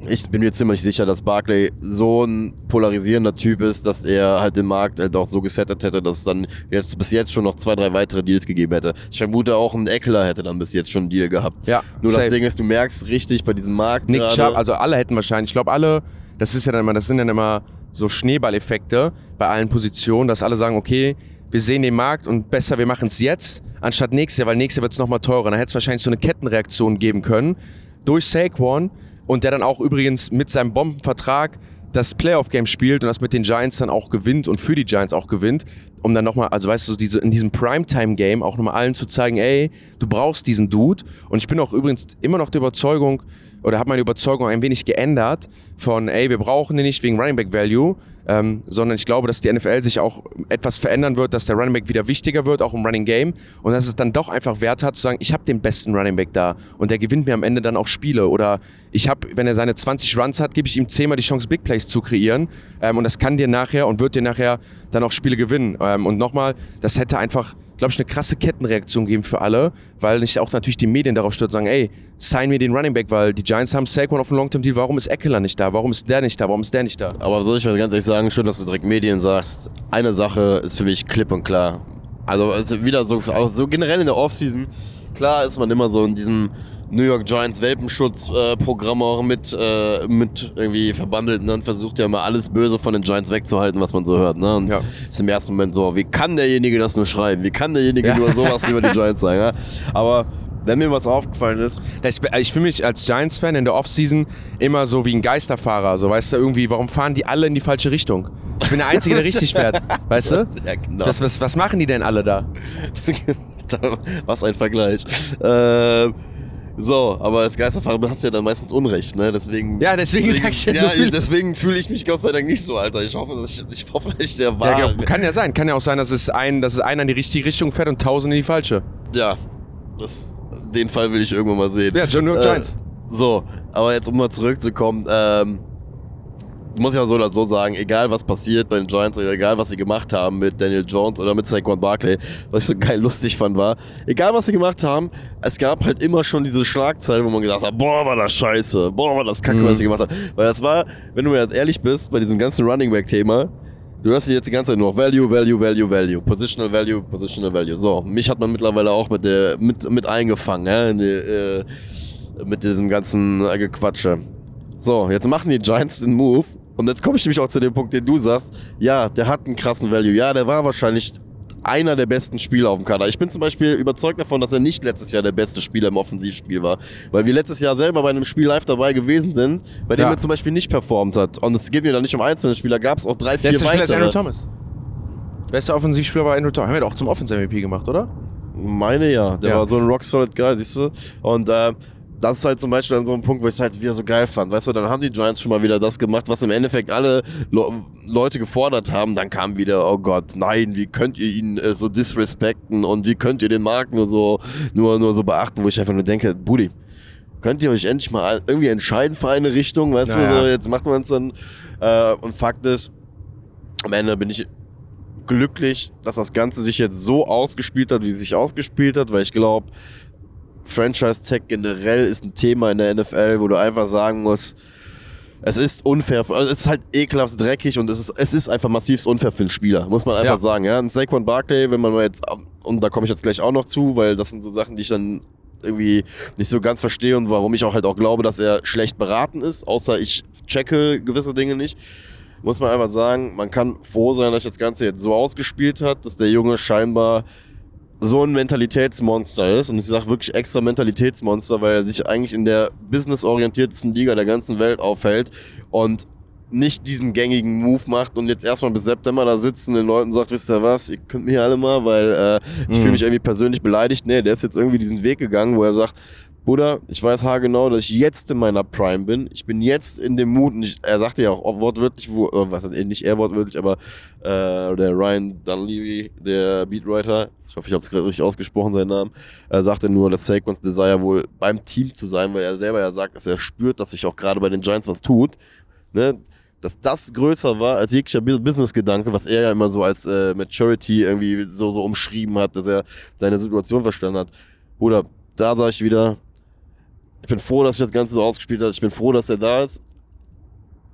ich bin mir ziemlich sicher, dass Barclay so ein polarisierender Typ ist, dass er halt den Markt halt auch so gesettet hätte, dass es dann jetzt bis jetzt schon noch zwei, drei weitere Deals gegeben hätte. Ich vermute auch ein Eckler hätte dann bis jetzt schon einen Deal gehabt. Ja, Nur das safe. Ding ist, du merkst richtig bei diesem Markt Nick Chubb, also alle hätten wahrscheinlich, ich glaube alle, das ist ja dann immer, das sind dann immer so Schneeballeffekte bei allen Positionen, dass alle sagen, okay, wir sehen den Markt und besser, wir machen es jetzt, anstatt nächstes Jahr, weil nächstes Jahr wird es nochmal teurer. Dann hätte es wahrscheinlich so eine Kettenreaktion geben können durch Saquon und der dann auch übrigens mit seinem Bombenvertrag das Playoff-Game spielt und das mit den Giants dann auch gewinnt und für die Giants auch gewinnt, um dann nochmal, also weißt du, diese, in diesem Primetime-Game auch nochmal allen zu zeigen, ey, du brauchst diesen Dude. Und ich bin auch übrigens immer noch der Überzeugung, oder habe meine Überzeugung ein wenig geändert von, ey, wir brauchen den nicht wegen Running Back Value, ähm, sondern ich glaube, dass die NFL sich auch etwas verändern wird, dass der Running Back wieder wichtiger wird, auch im Running Game. Und dass es dann doch einfach Wert hat zu sagen, ich habe den besten Running Back da und der gewinnt mir am Ende dann auch Spiele. Oder ich habe, wenn er seine 20 Runs hat, gebe ich ihm zehnmal die Chance, Big Plays zu kreieren. Ähm, und das kann dir nachher und wird dir nachher dann auch Spiele gewinnen. Ähm, und nochmal, das hätte einfach glaube ich, eine krasse Kettenreaktion geben für alle, weil nicht auch natürlich die Medien darauf stürzen, sagen, ey, sign mir den Running Back, weil die Giants haben Saquon auf dem Long-Term-Deal, warum ist Eckler nicht da, warum ist der nicht da, warum ist der nicht da? Aber soll ich mal ganz ehrlich sagen, schön, dass du direkt Medien sagst. Eine Sache ist für mich klipp und klar. Also, also wieder so, auch so generell in der Offseason, klar ist man immer so in diesem New York Giants Welpenschutzprogramm auch mit, äh, mit irgendwie verbandelt und dann versucht ja immer alles Böse von den Giants wegzuhalten, was man so hört. Ne? Und Ja. ist im ersten Moment so, wie kann derjenige das nur schreiben? Wie kann derjenige Ja. nur sowas über die Giants sagen? Ja? Aber wenn mir was aufgefallen ist, Ich fühle mich als Giants-Fan in der Offseason immer so wie ein Geisterfahrer, so weißt du, irgendwie, warum fahren die alle in die falsche Richtung? Ich bin der Einzige, der richtig fährt, weißt du? ja, genau. Das, was, was machen die denn alle da? Was ein Vergleich. Ähm, so, aber als Geisterfahrer hast du ja dann meistens Unrecht, ne? Deswegen. Ja, deswegen sag ich jetzt ja, so deswegen fühle ich mich Gott sei Dank nicht so, Alter. Ich hoffe, dass ich, ich hoffe, dass ich der war. Ja, kann ja sein, kann ja auch sein, dass es, ein, dass es einer in die richtige Richtung fährt und tausend in die falsche. Ja, das, den Fall will ich irgendwann mal sehen. Ja, John New York Äh, Giants. So, aber jetzt um mal zurückzukommen, ähm, muss ja so oder so sagen, egal was passiert bei den Giants, oder egal was sie gemacht haben mit Daniel Jones oder mit Saquon Barkley, was ich so geil lustig fand war, egal was sie gemacht haben, es gab halt immer schon diese Schlagzeile, wo man gedacht hat, boah, war das scheiße, boah, war das kacke, Mhm. was sie gemacht haben. Weil das war, wenn du mir jetzt ehrlich bist, bei diesem ganzen Running Back Thema, Du hörst jetzt die ganze Zeit nur Value, Value, Value, Value. Positional Value, Positional Value. So, mich hat man mittlerweile auch mit der mit, mit eingefangen, ja, die, äh, mit diesem ganzen äh, Gequatsche. So, jetzt machen die Giants den Move. Und jetzt komme ich nämlich auch zu dem Punkt, den du sagst. Ja, der hat einen krassen Value. Ja, der war wahrscheinlich einer der besten Spieler auf dem Kader. Ich bin zum Beispiel überzeugt davon, dass er nicht letztes Jahr der beste Spieler im Offensivspiel war. Weil wir letztes Jahr selber bei einem Spiel live dabei gewesen sind, bei dem Ja. er zum Beispiel nicht performt hat. Und es geht mir da nicht um einzelne Spieler, gab es auch drei, vier Bester Spieler ist Andrew weitere. Thomas. Bester Offensivspieler war Andrew Thomas. Haben wir doch zum Offense-MVP gemacht, oder? Meine ja, der Ja. war so ein rock solid Guy, siehst du? Und äh, das ist halt zum Beispiel an so einem Punkt, wo ich es halt wieder so geil fand. Weißt du, dann haben die Giants schon mal wieder das gemacht, was im Endeffekt alle Le Leute gefordert haben. Dann kam wieder, oh Gott, nein, wie könnt ihr ihn äh, so disrespekten und wie könnt ihr den Markt nur so, nur, nur so beachten, wo ich einfach nur denke, Buddy, könnt ihr euch endlich mal irgendwie entscheiden für eine Richtung, weißt naja. du, so, jetzt macht man es dann. Äh, und Fakt ist, am Ende bin ich glücklich, dass das Ganze sich jetzt so ausgespielt hat, wie es sich ausgespielt hat, weil ich glaube, Franchise Tech generell ist ein Thema in der NFL, wo du einfach sagen musst, es ist unfair, also es ist halt ekelhaft dreckig und es ist, es ist einfach massiv unfair für den Spieler, muss man einfach ja. sagen. Ja, ein Saquon Barkley, wenn man mal jetzt, und da komme ich jetzt gleich auch noch zu, weil das sind so Sachen, die ich dann irgendwie nicht so ganz verstehe und warum ich auch halt auch glaube, dass er schlecht beraten ist, außer ich checke gewisse Dinge nicht. Muss man einfach sagen, man kann froh sein, dass das Ganze jetzt so ausgespielt hat, dass der Junge scheinbar so ein Mentalitätsmonster ist. Und ich sage wirklich extra Mentalitätsmonster, weil er sich eigentlich in der businessorientiertesten Liga der ganzen Welt aufhält und nicht diesen gängigen Move macht und jetzt erstmal bis September da sitzen den Leuten sagt, wisst ihr was, ihr könnt mich alle mal, weil äh, ich mhm. fühle mich irgendwie persönlich beleidigt. Nee, der ist jetzt irgendwie diesen Weg gegangen, wo er sagt, Bruder, ich weiß haargenau, dass ich jetzt in meiner Prime bin. Ich bin jetzt in dem Mut. Und ich, er sagte ja auch wortwörtlich, wo, äh, was nicht er wortwörtlich, aber äh, der Ryan Dunleavy, der Beatwriter, ich hoffe, ich habe es richtig ausgesprochen, seinen Namen, er sagte nur, dass Saquons Desire wohl beim Team zu sein, weil er selber ja sagt, dass er spürt, dass sich auch gerade bei den Giants was tut. Ne? dass das größer war als jeglicher Business-Gedanke, was er ja immer so als äh, Maturity irgendwie so, so umschrieben hat, dass er seine Situation verstanden hat. Oder da sage ich wieder, ich bin froh, dass sich das Ganze so ausgespielt hat. Ich bin froh, dass er da ist.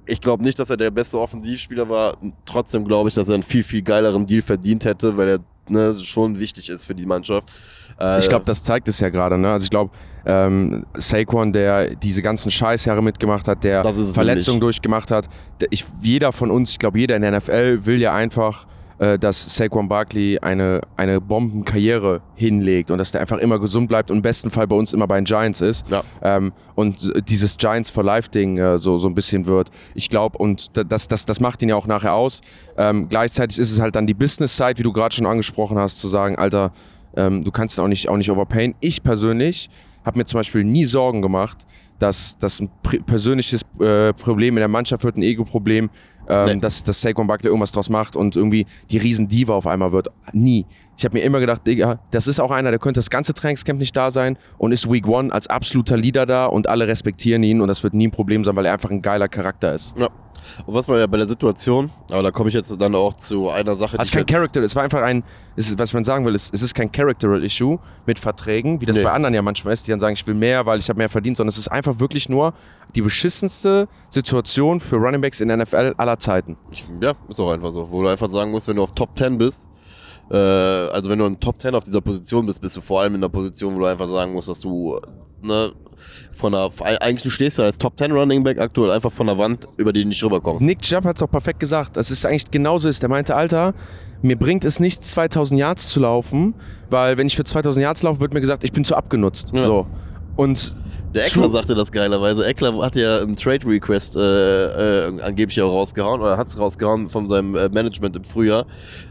Ich glaube nicht, dass er der beste Offensivspieler war. Trotzdem glaube ich, dass er einen viel, viel geileren Deal verdient hätte, weil er ne, schon wichtig ist für die Mannschaft. Äh, ich glaube, das zeigt es ja gerade. Ne? Also ich glaube, ähm, Saquon, der diese ganzen Scheißjahre mitgemacht hat, der Verletzungen durchgemacht hat, der, ich, jeder von uns, ich glaube, jeder in der NFL will ja einfach äh, dass Saquon Barkley eine, eine Bombenkarriere hinlegt und dass der einfach immer gesund bleibt und im besten Fall bei uns immer bei den Giants ist. Ja. Ähm, und dieses Giants for Life-Ding äh, so, so ein bisschen wird. Ich glaube, und das, das, das macht ihn ja auch nachher aus. Ähm, gleichzeitig ist es halt dann die Business-Side, wie du gerade schon angesprochen hast, zu sagen, Alter, ähm, du kannst auch nicht, auch nicht overpayen. Ich persönlich habe mir zum Beispiel nie Sorgen gemacht, dass das ein persönliches äh, Problem in der Mannschaft wird, ein Ego-Problem, ähm, nee. dass, dass Saquon Barkley irgendwas draus macht und irgendwie die Riesendiva auf einmal wird. Nie. Ich habe mir immer gedacht, Digga, das ist auch einer, der könnte das ganze Trainingscamp nicht da sein und ist Week One als absoluter Leader da und alle respektieren ihn und das wird nie ein Problem sein, weil er einfach ein geiler Charakter ist. Ja. Und was war ja bei der Situation, aber da komme ich jetzt dann auch zu einer Sache. Also kein Character, es war einfach ein, ist, was man sagen will, es, es ist kein Characteral Issue mit Verträgen, wie das nee. bei anderen ja manchmal ist, die dann sagen, ich will mehr, weil ich habe mehr verdient, sondern es ist einfach wirklich nur die beschissenste Situation für Runningbacks in der NFL aller Zeiten. Ich, ja, ist auch einfach so, wo du einfach sagen musst, wenn du auf Top 10 bist, äh, also wenn du in Top 10 auf dieser Position bist, bist du vor allem in der Position, wo du einfach sagen musst, dass du ne, von der, eigentlich du stehst da als Top 10 Running Back aktuell einfach von der Wand, über die du nicht rüberkommst. Nick Chubb hat es auch perfekt gesagt. Das ist eigentlich genauso ist. Der meinte, Alter, mir bringt es nichts 2000 Yards zu laufen, weil wenn ich für 2000 Yards laufe, wird mir gesagt, ich bin zu abgenutzt. Ja. So. Und der Eckler sagte das geilerweise. Eckler hat ja einen Trade Request äh, äh, angeblich auch rausgehauen oder hat es rausgehauen von seinem äh, Management im Frühjahr.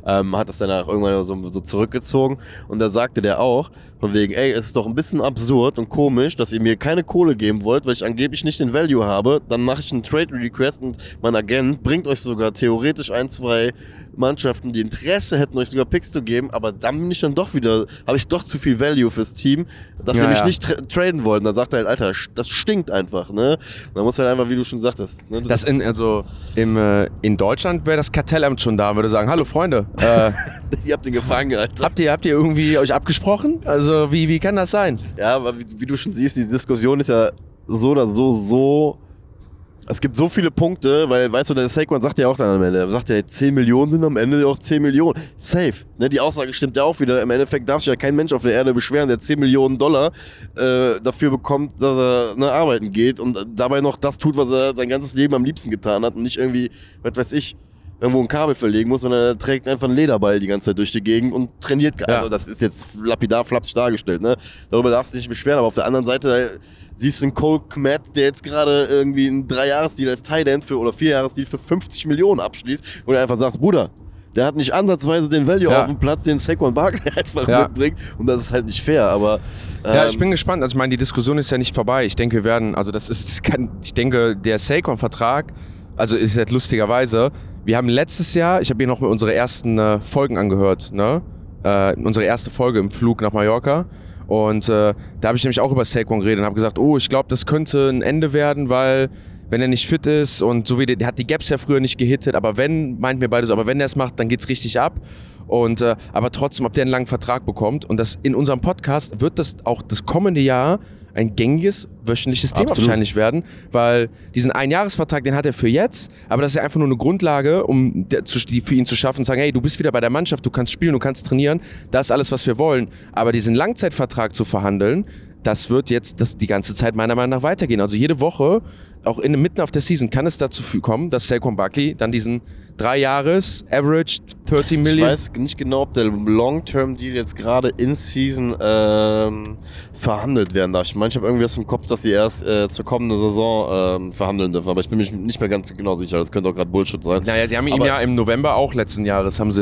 Ähm, hat das danach irgendwann so, so zurückgezogen und da sagte der auch, von wegen, ey, es ist doch ein bisschen absurd und komisch, dass ihr mir keine Kohle geben wollt, weil ich angeblich nicht den Value habe. Dann mache ich einen Trade Request und mein Agent bringt euch sogar theoretisch ein, zwei Mannschaften, die Interesse hätten, euch sogar Picks zu geben, aber dann bin ich dann doch wieder, habe ich doch zu viel Value fürs Team, dass ja, sie mich ja. nicht tra traden wollen. Dann sagt er halt, Alter, das stinkt einfach, ne? Dann muss halt einfach, wie du schon sagtest. Ne? Das, das in, also im, äh, in Deutschland wäre das Kartellamt schon da, würde sagen, hallo Freunde. Äh, ihr habt den gefangen, Alter. Habt ihr, habt ihr irgendwie euch abgesprochen? Also wie, wie kann das sein? Ja, aber wie, wie du schon siehst, die Diskussion ist ja so oder so, so es gibt so viele Punkte, weil, weißt du, der Saquon sagt ja auch dann am Ende, er sagt ja, 10 Millionen sind am Ende auch 10 Millionen. Safe. Ne, die Aussage stimmt ja auch wieder. Im Endeffekt darf sich ja kein Mensch auf der Erde beschweren, der 10 Millionen Dollar äh, dafür bekommt, dass er ne, arbeiten geht und dabei noch das tut, was er sein ganzes Leben am liebsten getan hat und nicht irgendwie, was weiß ich, irgendwo ein Kabel verlegen muss, sondern er trägt einfach einen Lederball die ganze Zeit durch die Gegend und trainiert. Ja. Also das ist jetzt lapidar flapsig dargestellt, ne? Darüber darfst du dich nicht beschweren, aber auf der anderen Seite siehst du einen Cole Kmet, der jetzt gerade irgendwie einen Drei-Jahres-Deal als Tight End für oder Vier-Jahres-Deal für 50 Millionen abschließt und einfach sagst, Bruder, Der hat nicht ansatzweise den Value Ja. auf dem Platz, den Saquon Barkley einfach Ja. mitbringt. Und das ist halt nicht fair. Aber ähm, Ja, ich bin gespannt. Also ich meine, die Diskussion ist ja nicht vorbei. Ich denke, wir werden, also das ist, ich denke, der Saquon-Vertrag, also ist jetzt lustigerweise, wir haben letztes Jahr, ich habe hier noch unsere ersten äh, Folgen angehört, ne? Äh, unsere erste Folge im Flug nach Mallorca. Und äh, da habe ich nämlich auch über Saquon geredet und habe gesagt, oh, ich glaube, das könnte ein Ende werden, weil wenn er nicht fit ist und so wie der, der hat die Gaps ja früher nicht gehittet, aber wenn, meint mir beide so, aber wenn er es macht, dann geht's richtig ab. Und äh, aber trotzdem, ob der einen langen Vertrag bekommt. Und das in unserem Podcast wird das auch das kommende Jahr ein gängiges wöchentliches Thema Absolut. wahrscheinlich werden, weil diesen Einjahresvertrag, den hat er für jetzt, aber das ist ja einfach nur eine Grundlage, um für ihn zu schaffen, zu sagen, hey, du bist wieder bei der Mannschaft, du kannst spielen, du kannst trainieren, das ist alles, was wir wollen. Aber diesen Langzeitvertrag zu verhandeln, das wird jetzt das die ganze Zeit meiner Meinung nach weitergehen. Also jede Woche, auch in, mitten auf der Season, kann es dazu kommen, dass Saquon Barkley dann diesen drei Jahres Average 30 Ich Millionen weiß nicht genau, ob der Long-Term-Deal jetzt gerade in Season ähm, verhandelt werden darf. Ich meine, ich habe irgendwie was im Kopf, dass die erst äh, zur kommenden Saison ähm, verhandeln dürfen. Aber ich bin mir nicht mehr ganz genau sicher. Das könnte auch gerade Bullshit sein. Naja, sie haben ihm Aber- ja im November auch letzten Jahres, haben sie.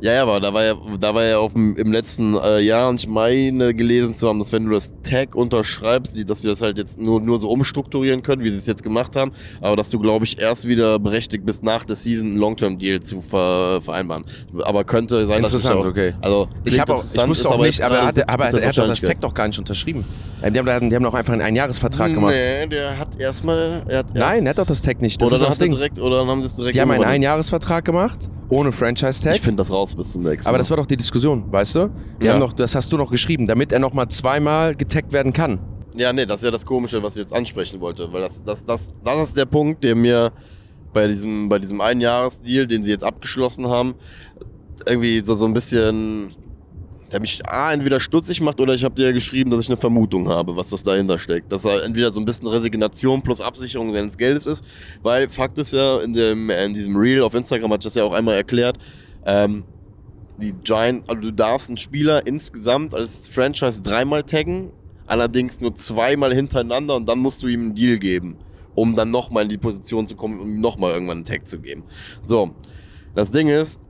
Ja, ja, aber da war ja, da war ja auf dem, im letzten äh, Jahr, und ich meine gelesen zu haben, dass wenn du das Tag unterschreibst, die, dass sie das halt jetzt nur, nur so umstrukturieren können, wie sie es jetzt gemacht haben, aber dass du, glaube ich, erst wieder berechtigt bist, nach der Season einen Long-Term-Deal zu ver, vereinbaren. Aber könnte sein, dass ich auch, okay. Also, Ich, habe auch, ich wusste auch nicht, jetzt aber, er hatte, aber 70% er hat doch das. Tag doch gar nicht unterschrieben. Äh, Die haben, die haben doch einfach einen Einjahresvertrag gemacht. Nee, der hat erstmal. Er hat Nein, erst, er hat doch das Tag nicht. Das oder, dann hat das Ding. direkt, oder dann haben es direkt Die haben einen. Einjahresvertrag gemacht, ohne Franchise-Tag. Ich finde das raus bis zum nächsten Aber Mal. das war doch die Diskussion, weißt du? Die Ja. haben doch, das hast du noch geschrieben, damit er nochmal zweimal getaggt werden kann. Ja, nee, das ist ja das Komische, was ich jetzt ansprechen wollte. Weil das, das, das, das ist der Punkt, der mir bei diesem, bei diesem Einjahresdeal, den sie jetzt abgeschlossen haben, irgendwie so, so ein bisschen, der mich A, entweder stutzig macht oder ich habe dir ja geschrieben, dass ich eine Vermutung habe, was das dahinter steckt. Dass er entweder so ein bisschen Resignation plus Absicherung seines Geldes ist, weil Fakt ist ja, in, dem, in diesem Reel auf Instagram hat ich das ja auch einmal erklärt, ähm, die Giant, also du darfst einen Spieler insgesamt als Franchise dreimal taggen, allerdings nur zweimal hintereinander und dann musst du ihm einen Deal geben, um dann nochmal in die Position zu kommen, um ihm nochmal irgendwann einen Tag zu geben. So, das Ding ist,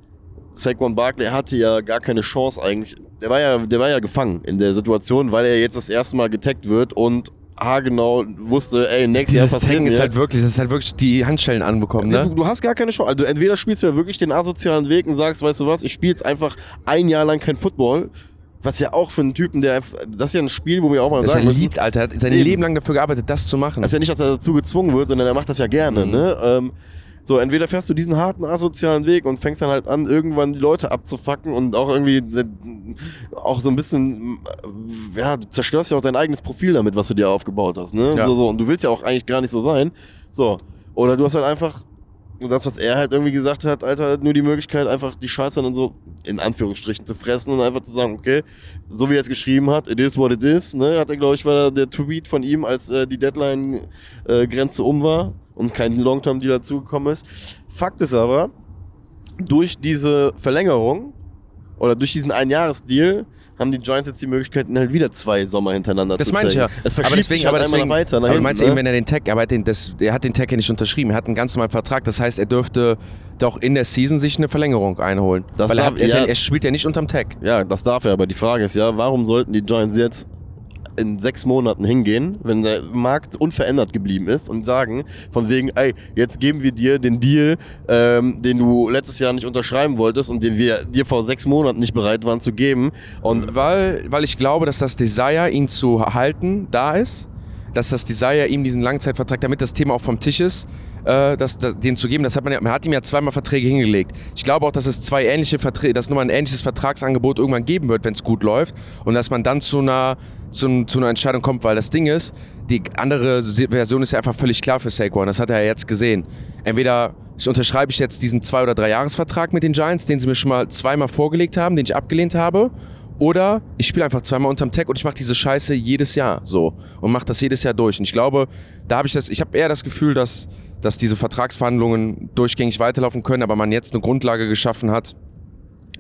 Saquon Barkley hatte ja gar keine Chance eigentlich. Der war ja, der war ja gefangen in der Situation, weil er jetzt das erste Mal getaggt wird und haargenau wusste, ey, nächstes Jahr passiert ist halt wirklich, das ist halt wirklich die Handschellen anbekommen, ne? du, du hast gar keine Chance. Also entweder spielst du ja wirklich den asozialen Weg und sagst, weißt du was, ich spiele jetzt einfach ein Jahr lang kein Football. Was ja auch für einen Typen, der das ist ja ein Spiel, wo wir auch mal Das er sagen müssen, liebt, Alter. Er hat sein Eben. Leben lang dafür gearbeitet, das zu machen. das ist ja nicht, dass er dazu gezwungen wird, sondern er macht das ja gerne. Mhm. Ne? Ähm, so, entweder fährst du diesen harten asozialen Weg und fängst dann halt an, irgendwann die Leute abzufacken und auch irgendwie auch so ein bisschen, ja, du zerstörst ja auch dein eigenes Profil damit, was du dir aufgebaut hast. Ne? Ja. So, so, und du willst ja auch eigentlich gar nicht so sein. So. Oder du hast halt einfach, und das, was er halt irgendwie gesagt hat, Alter, nur die Möglichkeit, einfach die Scheiße dann so in Anführungsstrichen zu fressen und einfach zu sagen, okay, so wie er es geschrieben hat, it is what it is, ne, hat er, glaube ich, war der Tweet von ihm, als äh, die Deadline-Grenze um war und kein Long-Term-Deal dazugekommen ist. Fakt ist aber, durch diese Verlängerung oder durch diesen Einjahresdeal haben die Giants jetzt die Möglichkeit, halt wieder zwei Sommer hintereinander Das zu meine ich ja. Es aber verschiebt deswegen, sich halt aber deswegen, weiter aber du hinten, meinst ne? eben, wenn er den Tag, aber er hat den, das, er hat den Tag ja nicht unterschrieben. Er hat einen ganz normalen Vertrag. Das heißt, er dürfte doch in der Season sich eine Verlängerung einholen. Das Weil er, darf- hat, er, ist ja, ja. er spielt ja nicht unterm Tag. Ja, das darf er, aber die Frage ist ja, warum sollten die Giants jetzt in sechs Monaten hingehen, wenn der Markt unverändert geblieben ist und sagen, von wegen, ey, jetzt geben wir dir den Deal, ähm, den du letztes Jahr nicht unterschreiben wolltest und den wir dir vor sechs Monaten nicht bereit waren zu geben. Und weil, weil ich glaube, dass das Desire, ihn zu halten, da ist. Dass das Desire ihm diesen Langzeitvertrag, damit das Thema auch vom Tisch ist, äh, das, das, den zu geben. Das hat man, ja, man hat ihm ja zweimal Verträge hingelegt. Ich glaube auch, dass es zwei ähnliche Verträge, dass nochmal ein ähnliches Vertragsangebot irgendwann geben wird, wenn es gut läuft. Und dass man dann zu einer, zu, zu einer Entscheidung kommt, weil das Ding ist, die andere Version ist ja einfach völlig klar für Saquon. Das hat er ja jetzt gesehen. Entweder unterschreibe ich jetzt diesen zwei- oder drei Jahresvertrag mit den Giants, den sie mir schon mal zweimal vorgelegt haben, den ich abgelehnt habe. Oder ich spiele einfach zweimal unterm Tag und ich mache diese Scheiße jedes Jahr so und mache das jedes Jahr durch. Und ich glaube, da habe ich das, ich habe eher das Gefühl, dass, dass diese Vertragsverhandlungen durchgängig weiterlaufen können, aber man jetzt eine Grundlage geschaffen hat,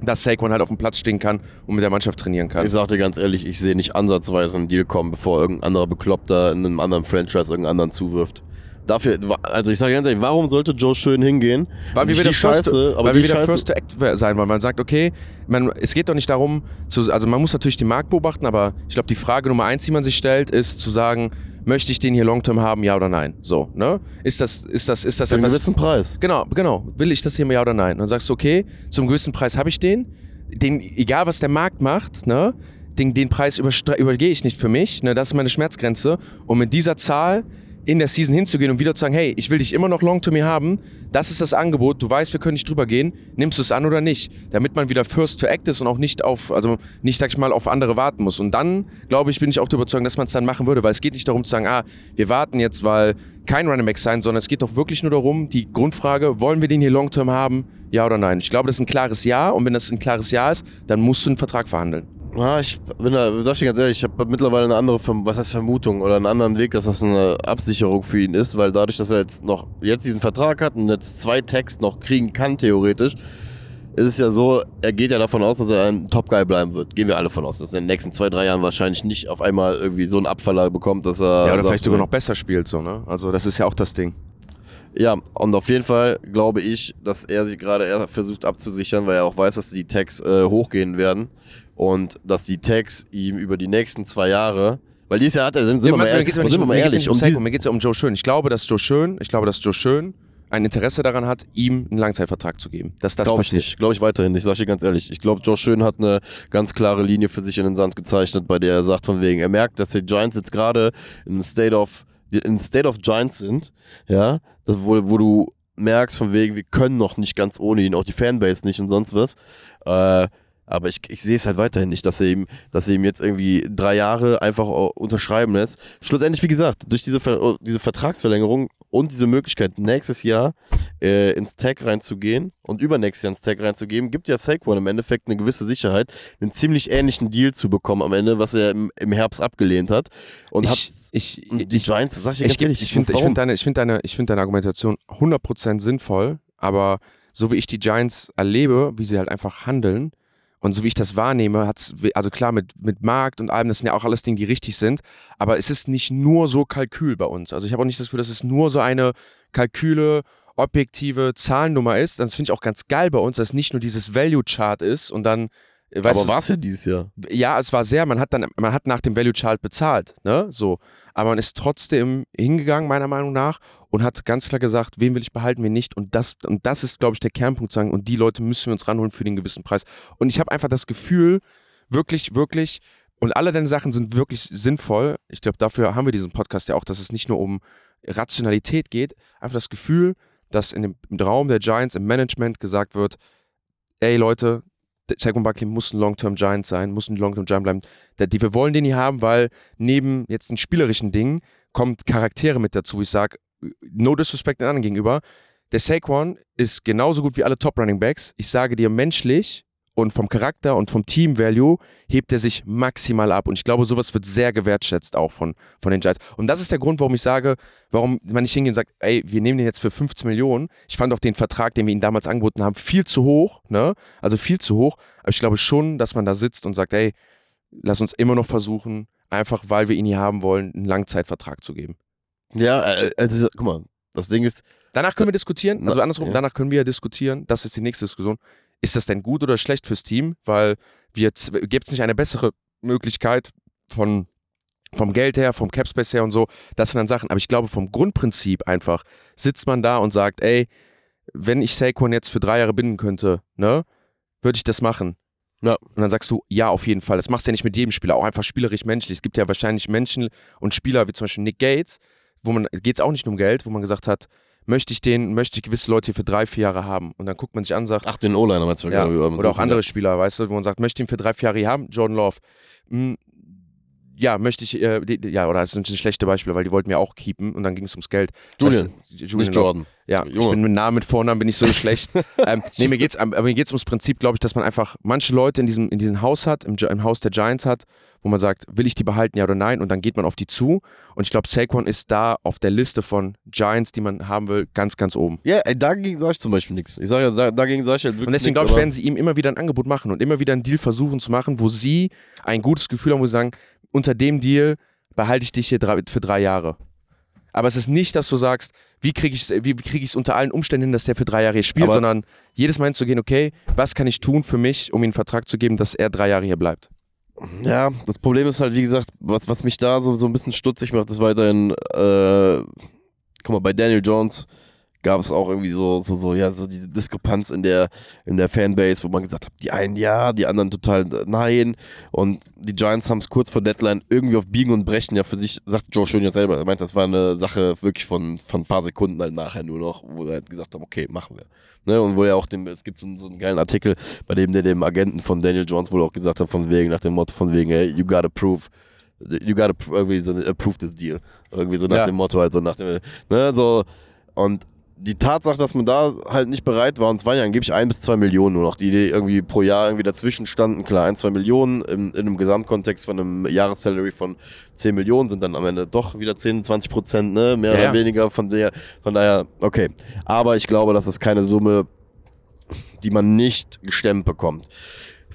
dass Saquon halt auf dem Platz stehen kann und mit der Mannschaft trainieren kann. ich sag dir ganz ehrlich, ich sehe nicht ansatzweise einen Deal kommen, bevor irgendein anderer Bekloppter in einem anderen Franchise irgendeinen anderen zuwirft. Dafür, also ich sage ganz ehrlich, warum sollte Joe Schön hingehen? Weil wir wieder, die first, Scheiße, aber weil wir wieder Scheiße, First to Act sein wollen. Man sagt, okay, man, es geht doch nicht darum, zu, also man muss natürlich den Markt beobachten, aber ich glaube, die Frage Nummer eins, die man sich stellt, ist zu sagen, möchte ich den hier Long-Term haben, ja oder nein? So, ne? Ist das, ist das, ist das für einen etwas, gewissen Preis. Genau, genau. Will ich das hier ja oder nein? Und dann sagst du, okay, zum gewissen Preis habe ich den. den. Egal, was der Markt macht, ne? Den, den Preis übergehe ich nicht für mich. Ne? Das ist meine Schmerzgrenze. Und mit dieser Zahl in der Season hinzugehen und wieder zu sagen, hey, ich will dich immer noch long to me haben, das ist das Angebot, du weißt, wir können nicht drüber gehen, nimmst du es an oder nicht, damit man wieder first to act ist und auch nicht auf, also nicht, sag ich mal, auf andere warten muss. Und dann, glaube ich, bin ich auch der Überzeugung, dass man es dann machen würde, weil es geht nicht darum zu sagen, ah, wir warten jetzt, weil kein Running Back sein, sondern es geht doch wirklich nur darum, die Grundfrage, wollen wir den hier long term haben, ja oder nein? Ich glaube, das ist ein klares Ja und wenn das ein klares Ja ist, dann musst du einen Vertrag verhandeln. Ja, ich bin da, sag ich dir ganz ehrlich, ich habe mittlerweile eine andere, Verm- was heißt Vermutung oder einen anderen Weg, dass das eine Absicherung für ihn ist, weil dadurch, dass er jetzt noch jetzt diesen Vertrag hat und jetzt zwei Tags noch kriegen kann, theoretisch, ist es ja so, er geht ja davon aus, dass er ein Top-Guy bleiben wird. Gehen wir alle von aus, dass er in den nächsten zwei, drei Jahren wahrscheinlich nicht auf einmal irgendwie so einen Abfaller bekommt, dass er. Ja, oder sagt, vielleicht sogar noch besser spielt, so, ne? Also, das ist ja auch das Ding. Ja, und auf jeden Fall glaube ich, dass er sich gerade eher versucht abzusichern, weil er auch weiß, dass die Tags äh, hochgehen werden und dass die Tags ihm über die nächsten zwei Jahre, weil dieses Jahr hat er, sind, sind wir mal, ehrlich, ja wir um- mal ehrlich, um Psycho, diesen, mir geht es ja um Joe Schön. Ich glaube, dass Joe Schön, ich glaube, dass Joe Schön ein Interesse daran hat, ihm einen Langzeitvertrag zu geben. Dass das glaube ich nicht, glaube ich weiterhin nicht, sag ich dir ganz ehrlich. Ich glaube, Josh Schön hat eine ganz klare Linie für sich in den Sand gezeichnet, bei der er sagt von wegen, er merkt, dass die Giants jetzt gerade in State of, in State of Giants sind, ja, das, wo, wo du merkst von wegen, wir können noch nicht ganz ohne ihn, auch die Fanbase nicht und sonst was. Äh, aber ich, ich sehe es halt weiterhin nicht, dass er ihm, dass er ihm jetzt irgendwie drei Jahre einfach äh, unterschreiben lässt. Schlussendlich, wie gesagt, durch diese, Ver diese Vertragsverlängerung und diese Möglichkeit, nächstes Jahr äh, ins Tag reinzugehen und übernächstes Jahr ins Tag reinzugeben, gibt ja Saquon im Endeffekt eine gewisse Sicherheit, einen ziemlich ähnlichen Deal zu bekommen am Ende, was er im, im Herbst abgelehnt hat. Und hat ich, ich, die ich, Giants, sag ich ich, ehrlich, ich finde ich warum? find deine, ich find deine, ich find deine Argumentation 100% sinnvoll, aber so wie ich die Giants erlebe, wie sie halt einfach handeln und so wie ich das wahrnehme, hat's, also klar, mit, mit Markt und allem, das sind ja auch alles Dinge, die richtig sind, aber es ist nicht nur so Kalkül bei uns. Also ich habe auch nicht das Gefühl, dass es nur so eine Kalküle, objektive Zahlennummer ist. Das finde ich auch ganz geil bei uns, dass es nicht nur dieses Value-Chart ist und dann, äh, weißt aber war es ja dieses Jahr. ja, es war sehr, man hat dann, man hat nach dem Value Chart bezahlt, ne, so. Aber man ist trotzdem hingegangen, meiner Meinung nach, und hat ganz klar gesagt, wen will ich behalten, wen nicht. Und das, und das ist, glaube ich, der Kernpunkt sagen, und die Leute müssen wir uns ranholen für den gewissen Preis. Und ich habe einfach das Gefühl, wirklich, wirklich, und alle deine Sachen sind wirklich sinnvoll. Ich glaube, dafür haben wir diesen Podcast ja auch, dass es nicht nur um Rationalität geht, einfach das Gefühl, dass in dem im Raum der Giants im Management gesagt wird, ey Leute, Saquon Barkley muss ein Long-Term Giant sein, muss ein Long-Term Giant bleiben. Die, wir wollen den hier haben, weil neben jetzt den spielerischen Dingen kommt Charaktere mit dazu. Ich sage, no disrespect den anderen gegenüber. Der Saquon ist genauso gut wie alle Top Running Backs. Ich sage dir, menschlich und vom Charakter und vom Team Value hebt er sich maximal ab. Und ich glaube, sowas wird sehr gewertschätzt auch von, von den Giants. Und das ist der Grund, warum ich sage, warum man nicht hingehen und sagt, ey, wir nehmen den jetzt für 15 Millionen. Ich fand auch den Vertrag, den wir ihm damals angeboten haben, viel zu hoch, ne? Also viel zu hoch. Aber ich glaube schon, dass man da sitzt und sagt, ey, lass uns immer noch versuchen, einfach weil wir ihn hier haben wollen, einen Langzeitvertrag zu geben. Ja, äh, also guck mal, das Ding ist, Danach können wir diskutieren, also andersrum, ja. danach können wir diskutieren, das ist die nächste Diskussion. Ist das denn gut oder schlecht fürs Team? Weil wir gibt es nicht eine bessere Möglichkeit von vom Geld her, vom Capspace her und so, das sind dann Sachen. Aber ich glaube, vom Grundprinzip einfach sitzt man da und sagt, ey, wenn ich Saquon jetzt für drei Jahre binden könnte, ne, würde ich das machen. Ja. Und dann sagst du, ja, auf jeden Fall. Das machst du ja nicht mit jedem Spieler, auch einfach spielerisch menschlich. Es gibt ja wahrscheinlich Menschen und Spieler wie zum Beispiel Nick Gates, wo man, geht es auch nicht nur um Geld, wo man gesagt hat, möchte ich den, möchte ich gewisse Leute hier für drei, vier Jahre haben. Und dann guckt man sich an und sagt, ach, den O-Liner meinst du ja, gerade, über oder auch andere Spieler, weißt du, wo man sagt, möchte ich ihn für drei, vier Jahre hier haben? Jordan Love. Hm, ja, möchte ich, äh, die, ja, oder das sind schlechte Beispiele, weil die wollten mir auch keepen und dann ging es ums Geld. Julian, du, Julian nicht. Jordan. Ja, ich Junge. bin mit Namen, mit Vornamen bin ich so schlecht. ähm, nee, mir geht's, aber mir geht's ums Prinzip, glaube ich, dass man einfach manche Leute in diesem, in diesem Haus hat, im, im Haus der Giants hat, wo man sagt, will ich die behalten, ja oder nein? Und dann geht man auf die zu. Und ich glaube, Saquon ist da auf der Liste von Giants, die man haben will, ganz, ganz oben. Ja, ey, dagegen sage ich zum Beispiel nichts. Ich sage ja, da- dagegen sage ich halt wirklich Und deswegen glaube ich, werden sie ihm immer wieder ein Angebot machen und immer wieder einen Deal versuchen zu machen, wo sie ein gutes Gefühl haben, wo sie sagen, unter dem Deal behalte ich dich hier drei, für drei Jahre. Aber es ist nicht, dass du sagst, wie kriege ich es wie krieg ich's unter allen Umständen hin, dass der für drei Jahre hier spielt, Aber- sondern jedes Mal hinzugehen, okay, was kann ich tun für mich, um ihm einen Vertrag zu geben, dass er drei Jahre hier bleibt. Ja, das Problem ist halt, wie gesagt, was, was mich da so, so ein bisschen stutzig macht, ist weiterhin, äh, guck mal, bei Daniel Jones gab es auch irgendwie so, so, so, ja, so diese Diskrepanz in der, in der Fanbase, wo man gesagt hat, die einen ja, die anderen total nein. Und die Giants haben es kurz vor Deadline irgendwie auf Biegen und Brechen ja für sich, sagt Joe Schön ja selber, er meint, das war eine Sache wirklich von, von ein paar Sekunden halt nachher nur noch, wo er halt gesagt haben, okay, machen wir. Ne, und wo er auch dem, es gibt so, einen- so einen geilen Artikel, bei dem der dem Agenten von Daniel Jones wohl auch gesagt hat, von wegen, nach dem Motto von wegen, hey, you gotta prove, you gotta irgendwie so approve this deal. Irgendwie so nach Ja. dem Motto halt so nach dem, ne, so, und die Tatsache, dass man da halt nicht bereit war, und es waren ja angeblich ein bis zwei Millionen nur noch, die irgendwie pro Jahr irgendwie dazwischen standen, klar, ein, zwei Millionen im, in einem Gesamtkontext von einem Jahressalary von 10 Millionen sind dann am Ende doch wieder 10, 20 Prozent, ne, mehr Ja, oder ja. weniger, von der, von daher, okay. Aber ich glaube, das ist keine Summe, die man nicht gestemmt bekommt.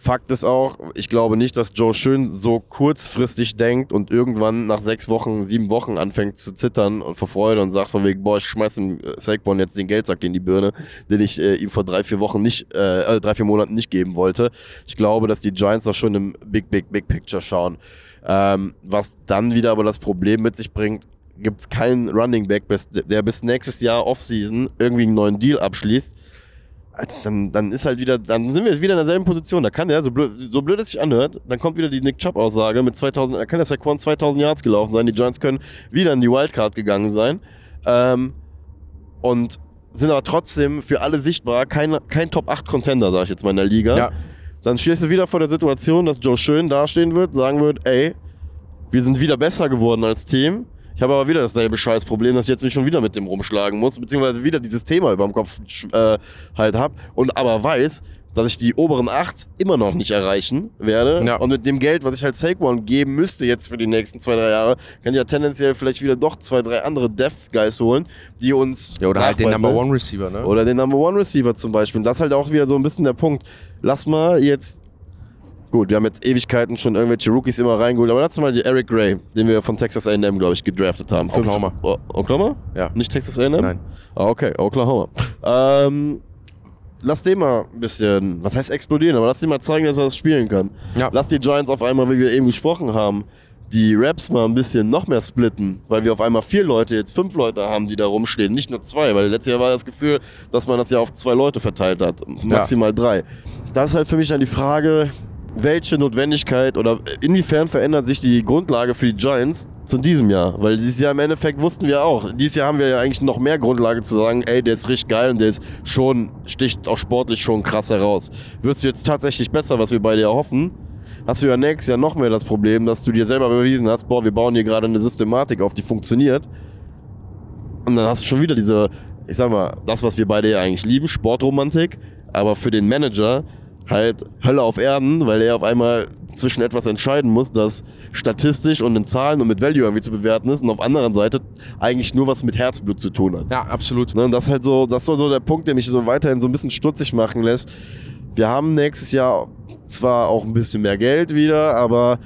Fakt ist auch, ich glaube nicht, dass Joe Schön so kurzfristig denkt und irgendwann nach sechs Wochen, sieben Wochen anfängt zu zittern und vor Freude und sagt von wegen, boah, ich schmeiß dem Saquon jetzt den Geldsack in die Birne, den ich äh, ihm vor drei, vier Wochen nicht, äh, äh, drei, vier Monaten nicht geben wollte. Ich glaube, dass die Giants doch schon im Big, Big, Big Picture schauen. Ähm, was dann wieder aber das Problem mit sich bringt, gibt es keinen Running Back, der bis nächstes Jahr Offseason irgendwie einen neuen Deal abschließt. Dann, dann ist halt wieder, dann sind wir wieder in derselben Position. Da kann der, so blöd, so blöd es sich anhört, dann kommt wieder die Nick Chubb-Aussage mit 2000, da kann der Saquon 2000 Yards gelaufen sein. Die Giants können wieder in die Wildcard gegangen sein. Ähm, und sind aber trotzdem für alle sichtbar kein, kein Top-8-Contender, sag ich jetzt mal in der Liga. Ja. Dann stehst du wieder vor der Situation, dass Joe Schön dastehen wird, sagen wird, ey, wir sind wieder besser geworden als Team. Ich habe aber wieder dasselbe Scheißproblem, dass ich jetzt mich schon wieder mit dem rumschlagen muss, beziehungsweise wieder dieses Thema über dem Kopf äh, halt hab und aber weiß, dass ich die oberen acht immer noch nicht erreichen werde. Ja. Und mit dem Geld, was ich halt Saquon geben müsste jetzt für die nächsten zwei, drei Jahre, kann ich ja tendenziell vielleicht wieder doch zwei, drei andere Depth Guys holen, die uns Ja, oder halt den Number ne? One Receiver, ne? Oder den Number One Receiver zum Beispiel. Und das ist halt auch wieder so ein bisschen der Punkt. Lass mal jetzt. Gut, wir haben jetzt Ewigkeiten schon irgendwelche Rookies immer reingeholt, aber lass mal die Eric Gray, den wir von Texas A&M, glaube ich, gedraftet haben. Fünf- Oklahoma. O Oklahoma? Ja. Nicht Texas A&M? Nein. Ah, okay, Oklahoma. Ähm, lass den mal ein bisschen, was heißt explodieren, aber lass den mal zeigen, dass er das spielen kann. Ja. Lass die Giants auf einmal, wie wir eben gesprochen haben, die Raps mal ein bisschen noch mehr splitten, weil wir auf einmal vier Leute, jetzt fünf Leute haben, die da rumstehen, nicht nur zwei, weil letztes Jahr war das Gefühl, dass man das ja auf zwei Leute verteilt hat, maximal drei. Da ist halt für mich dann die Frage, welche Notwendigkeit oder inwiefern verändert sich die Grundlage für die Giants zu diesem Jahr? Weil dieses Jahr im Endeffekt wussten wir auch, dieses Jahr haben wir ja eigentlich noch mehr Grundlage zu sagen, ey, der ist richtig geil und der ist schon, sticht auch sportlich schon krass heraus. Wirst du jetzt tatsächlich besser, was wir beide erhoffen, hast du ja nächstes Jahr noch mehr das Problem, dass du dir selber bewiesen hast, boah, wir bauen hier gerade eine Systematik auf, die funktioniert. Und dann hast du schon wieder diese, ich sag mal, das, was wir beide ja eigentlich lieben, Sportromantik, aber für den Manager halt Hölle auf Erden, weil er auf einmal zwischen etwas entscheiden muss, das statistisch und in Zahlen und mit Value irgendwie zu bewerten ist und auf der anderen Seite eigentlich nur was mit Herzblut zu tun hat. Ja, absolut. Ne, und das ist halt so, das ist so so der Punkt, der mich so weiterhin so ein bisschen stutzig machen lässt. Wir haben nächstes Jahr zwar auch ein bisschen mehr Geld wieder, aber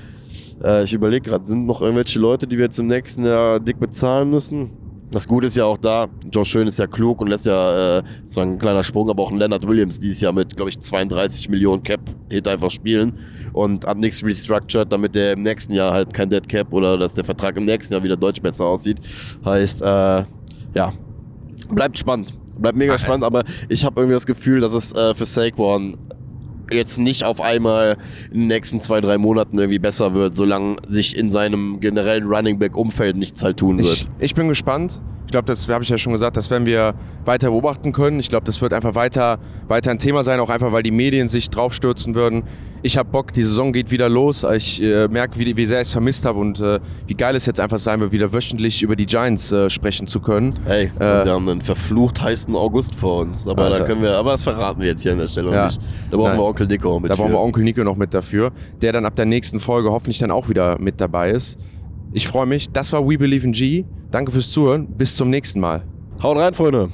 äh, ich überlege gerade, sind noch irgendwelche Leute, die wir jetzt im nächsten Jahr dick bezahlen müssen? Das Gute ist ja auch da, Joe Schön ist ja klug und lässt ja, äh, zwar ein kleiner Sprung, aber auch ein Leonard Williams dieses Jahr mit, glaube ich, 32 Millionen Cap Hit einfach spielen und hat nichts restructured, damit der im nächsten Jahr halt kein Dead Cap oder dass der Vertrag im nächsten Jahr wieder deutsch besser aussieht. Heißt, äh, ja, bleibt spannend. Bleibt mega Ah, spannend, aber ich habe irgendwie das Gefühl, dass es äh, für Saquon jetzt nicht auf einmal in den nächsten zwei, drei Monaten irgendwie besser wird, solange sich in seinem generellen Running Back Umfeld nichts halt tun wird. Ich, ich bin gespannt. Ich glaube, das habe ich ja schon gesagt, das werden wir weiter beobachten können. Ich glaube, das wird einfach weiter, weiter ein Thema sein, auch einfach, weil die Medien sich draufstürzen würden. Ich habe Bock, die Saison geht wieder los. Ich äh, merke, wie, wie sehr ich es vermisst habe und äh, wie geil es jetzt einfach sein wird, wieder wöchentlich über die Giants äh, sprechen zu können. Hey, Äh, wir haben einen verflucht heißen August vor uns, aber da Alter. können wir, aber das verraten wir jetzt hier an der Stelle Ja. nicht. Da brauchen Nein. wir Onkel Nico mit Da brauchen für. wir Onkel Nico noch mit dafür, der dann ab der nächsten Folge hoffentlich dann auch wieder mit dabei ist. Ich freue mich. Das war We Believe in G. Danke fürs Zuhören. Bis zum nächsten Mal. Haut rein, Freunde.